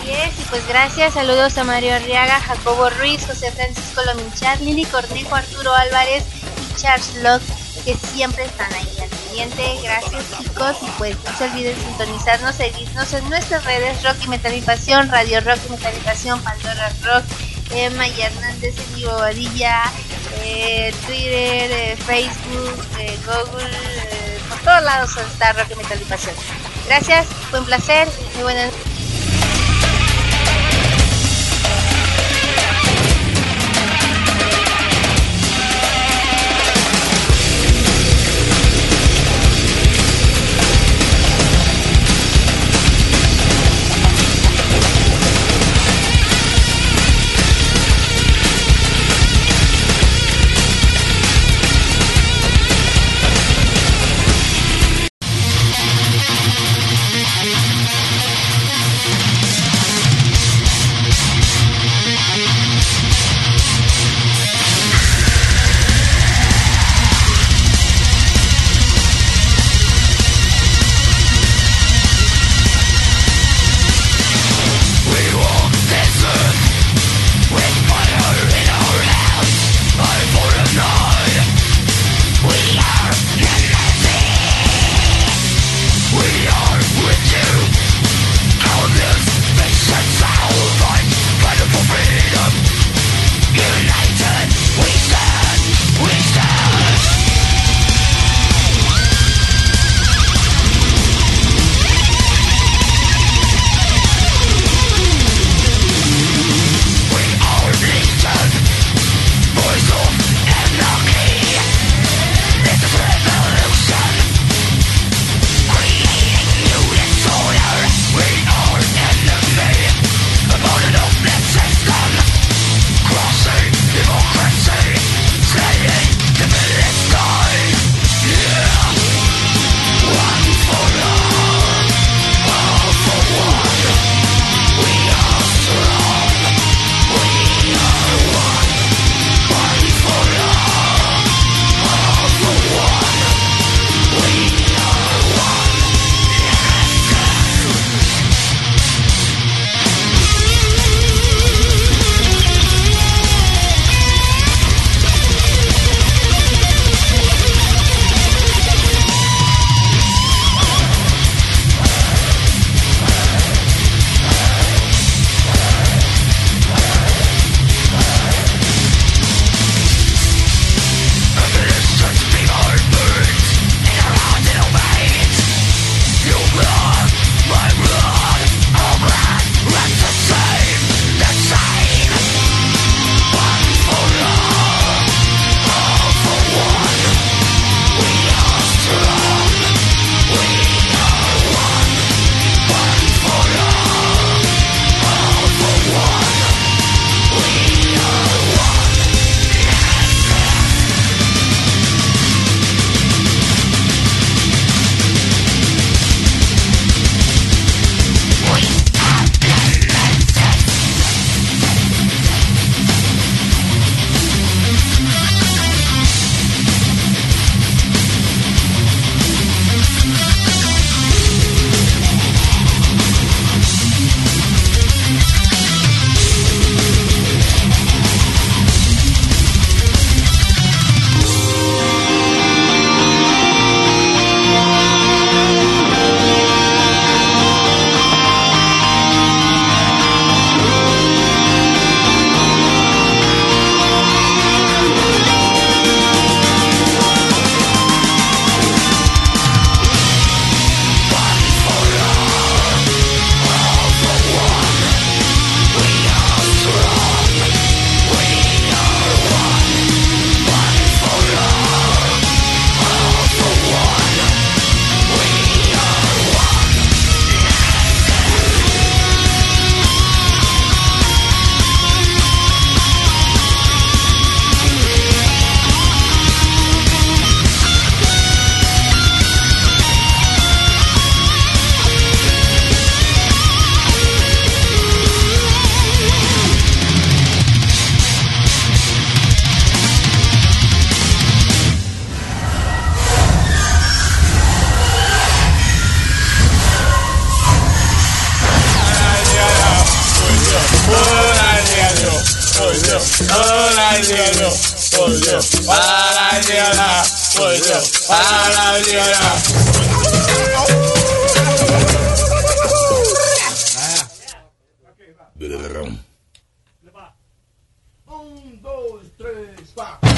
y pues gracias. Saludos a Mario Arriaga, Jacobo Ruiz, José Francisco Lominchar, Lili Cornejo, Arturo Álvarez y Charles Locke, que siempre están ahí al pendiente. Gracias chicos y pues no se olviden sintonizarnos, seguirnos en nuestras redes Rock y Metal y Pasión, Radio Rock y Metal y Pasión, Pandora Rock, Emma y Hernández en Bobadilla, eh, Twitter, eh, Facebook, eh, Google, por todos lados está Rock y Metal y Pasión. Gracias, fue un placer, muy buenas por Dios, para llegar, por Dios, para llegar. Un, dos, tres, cuatro.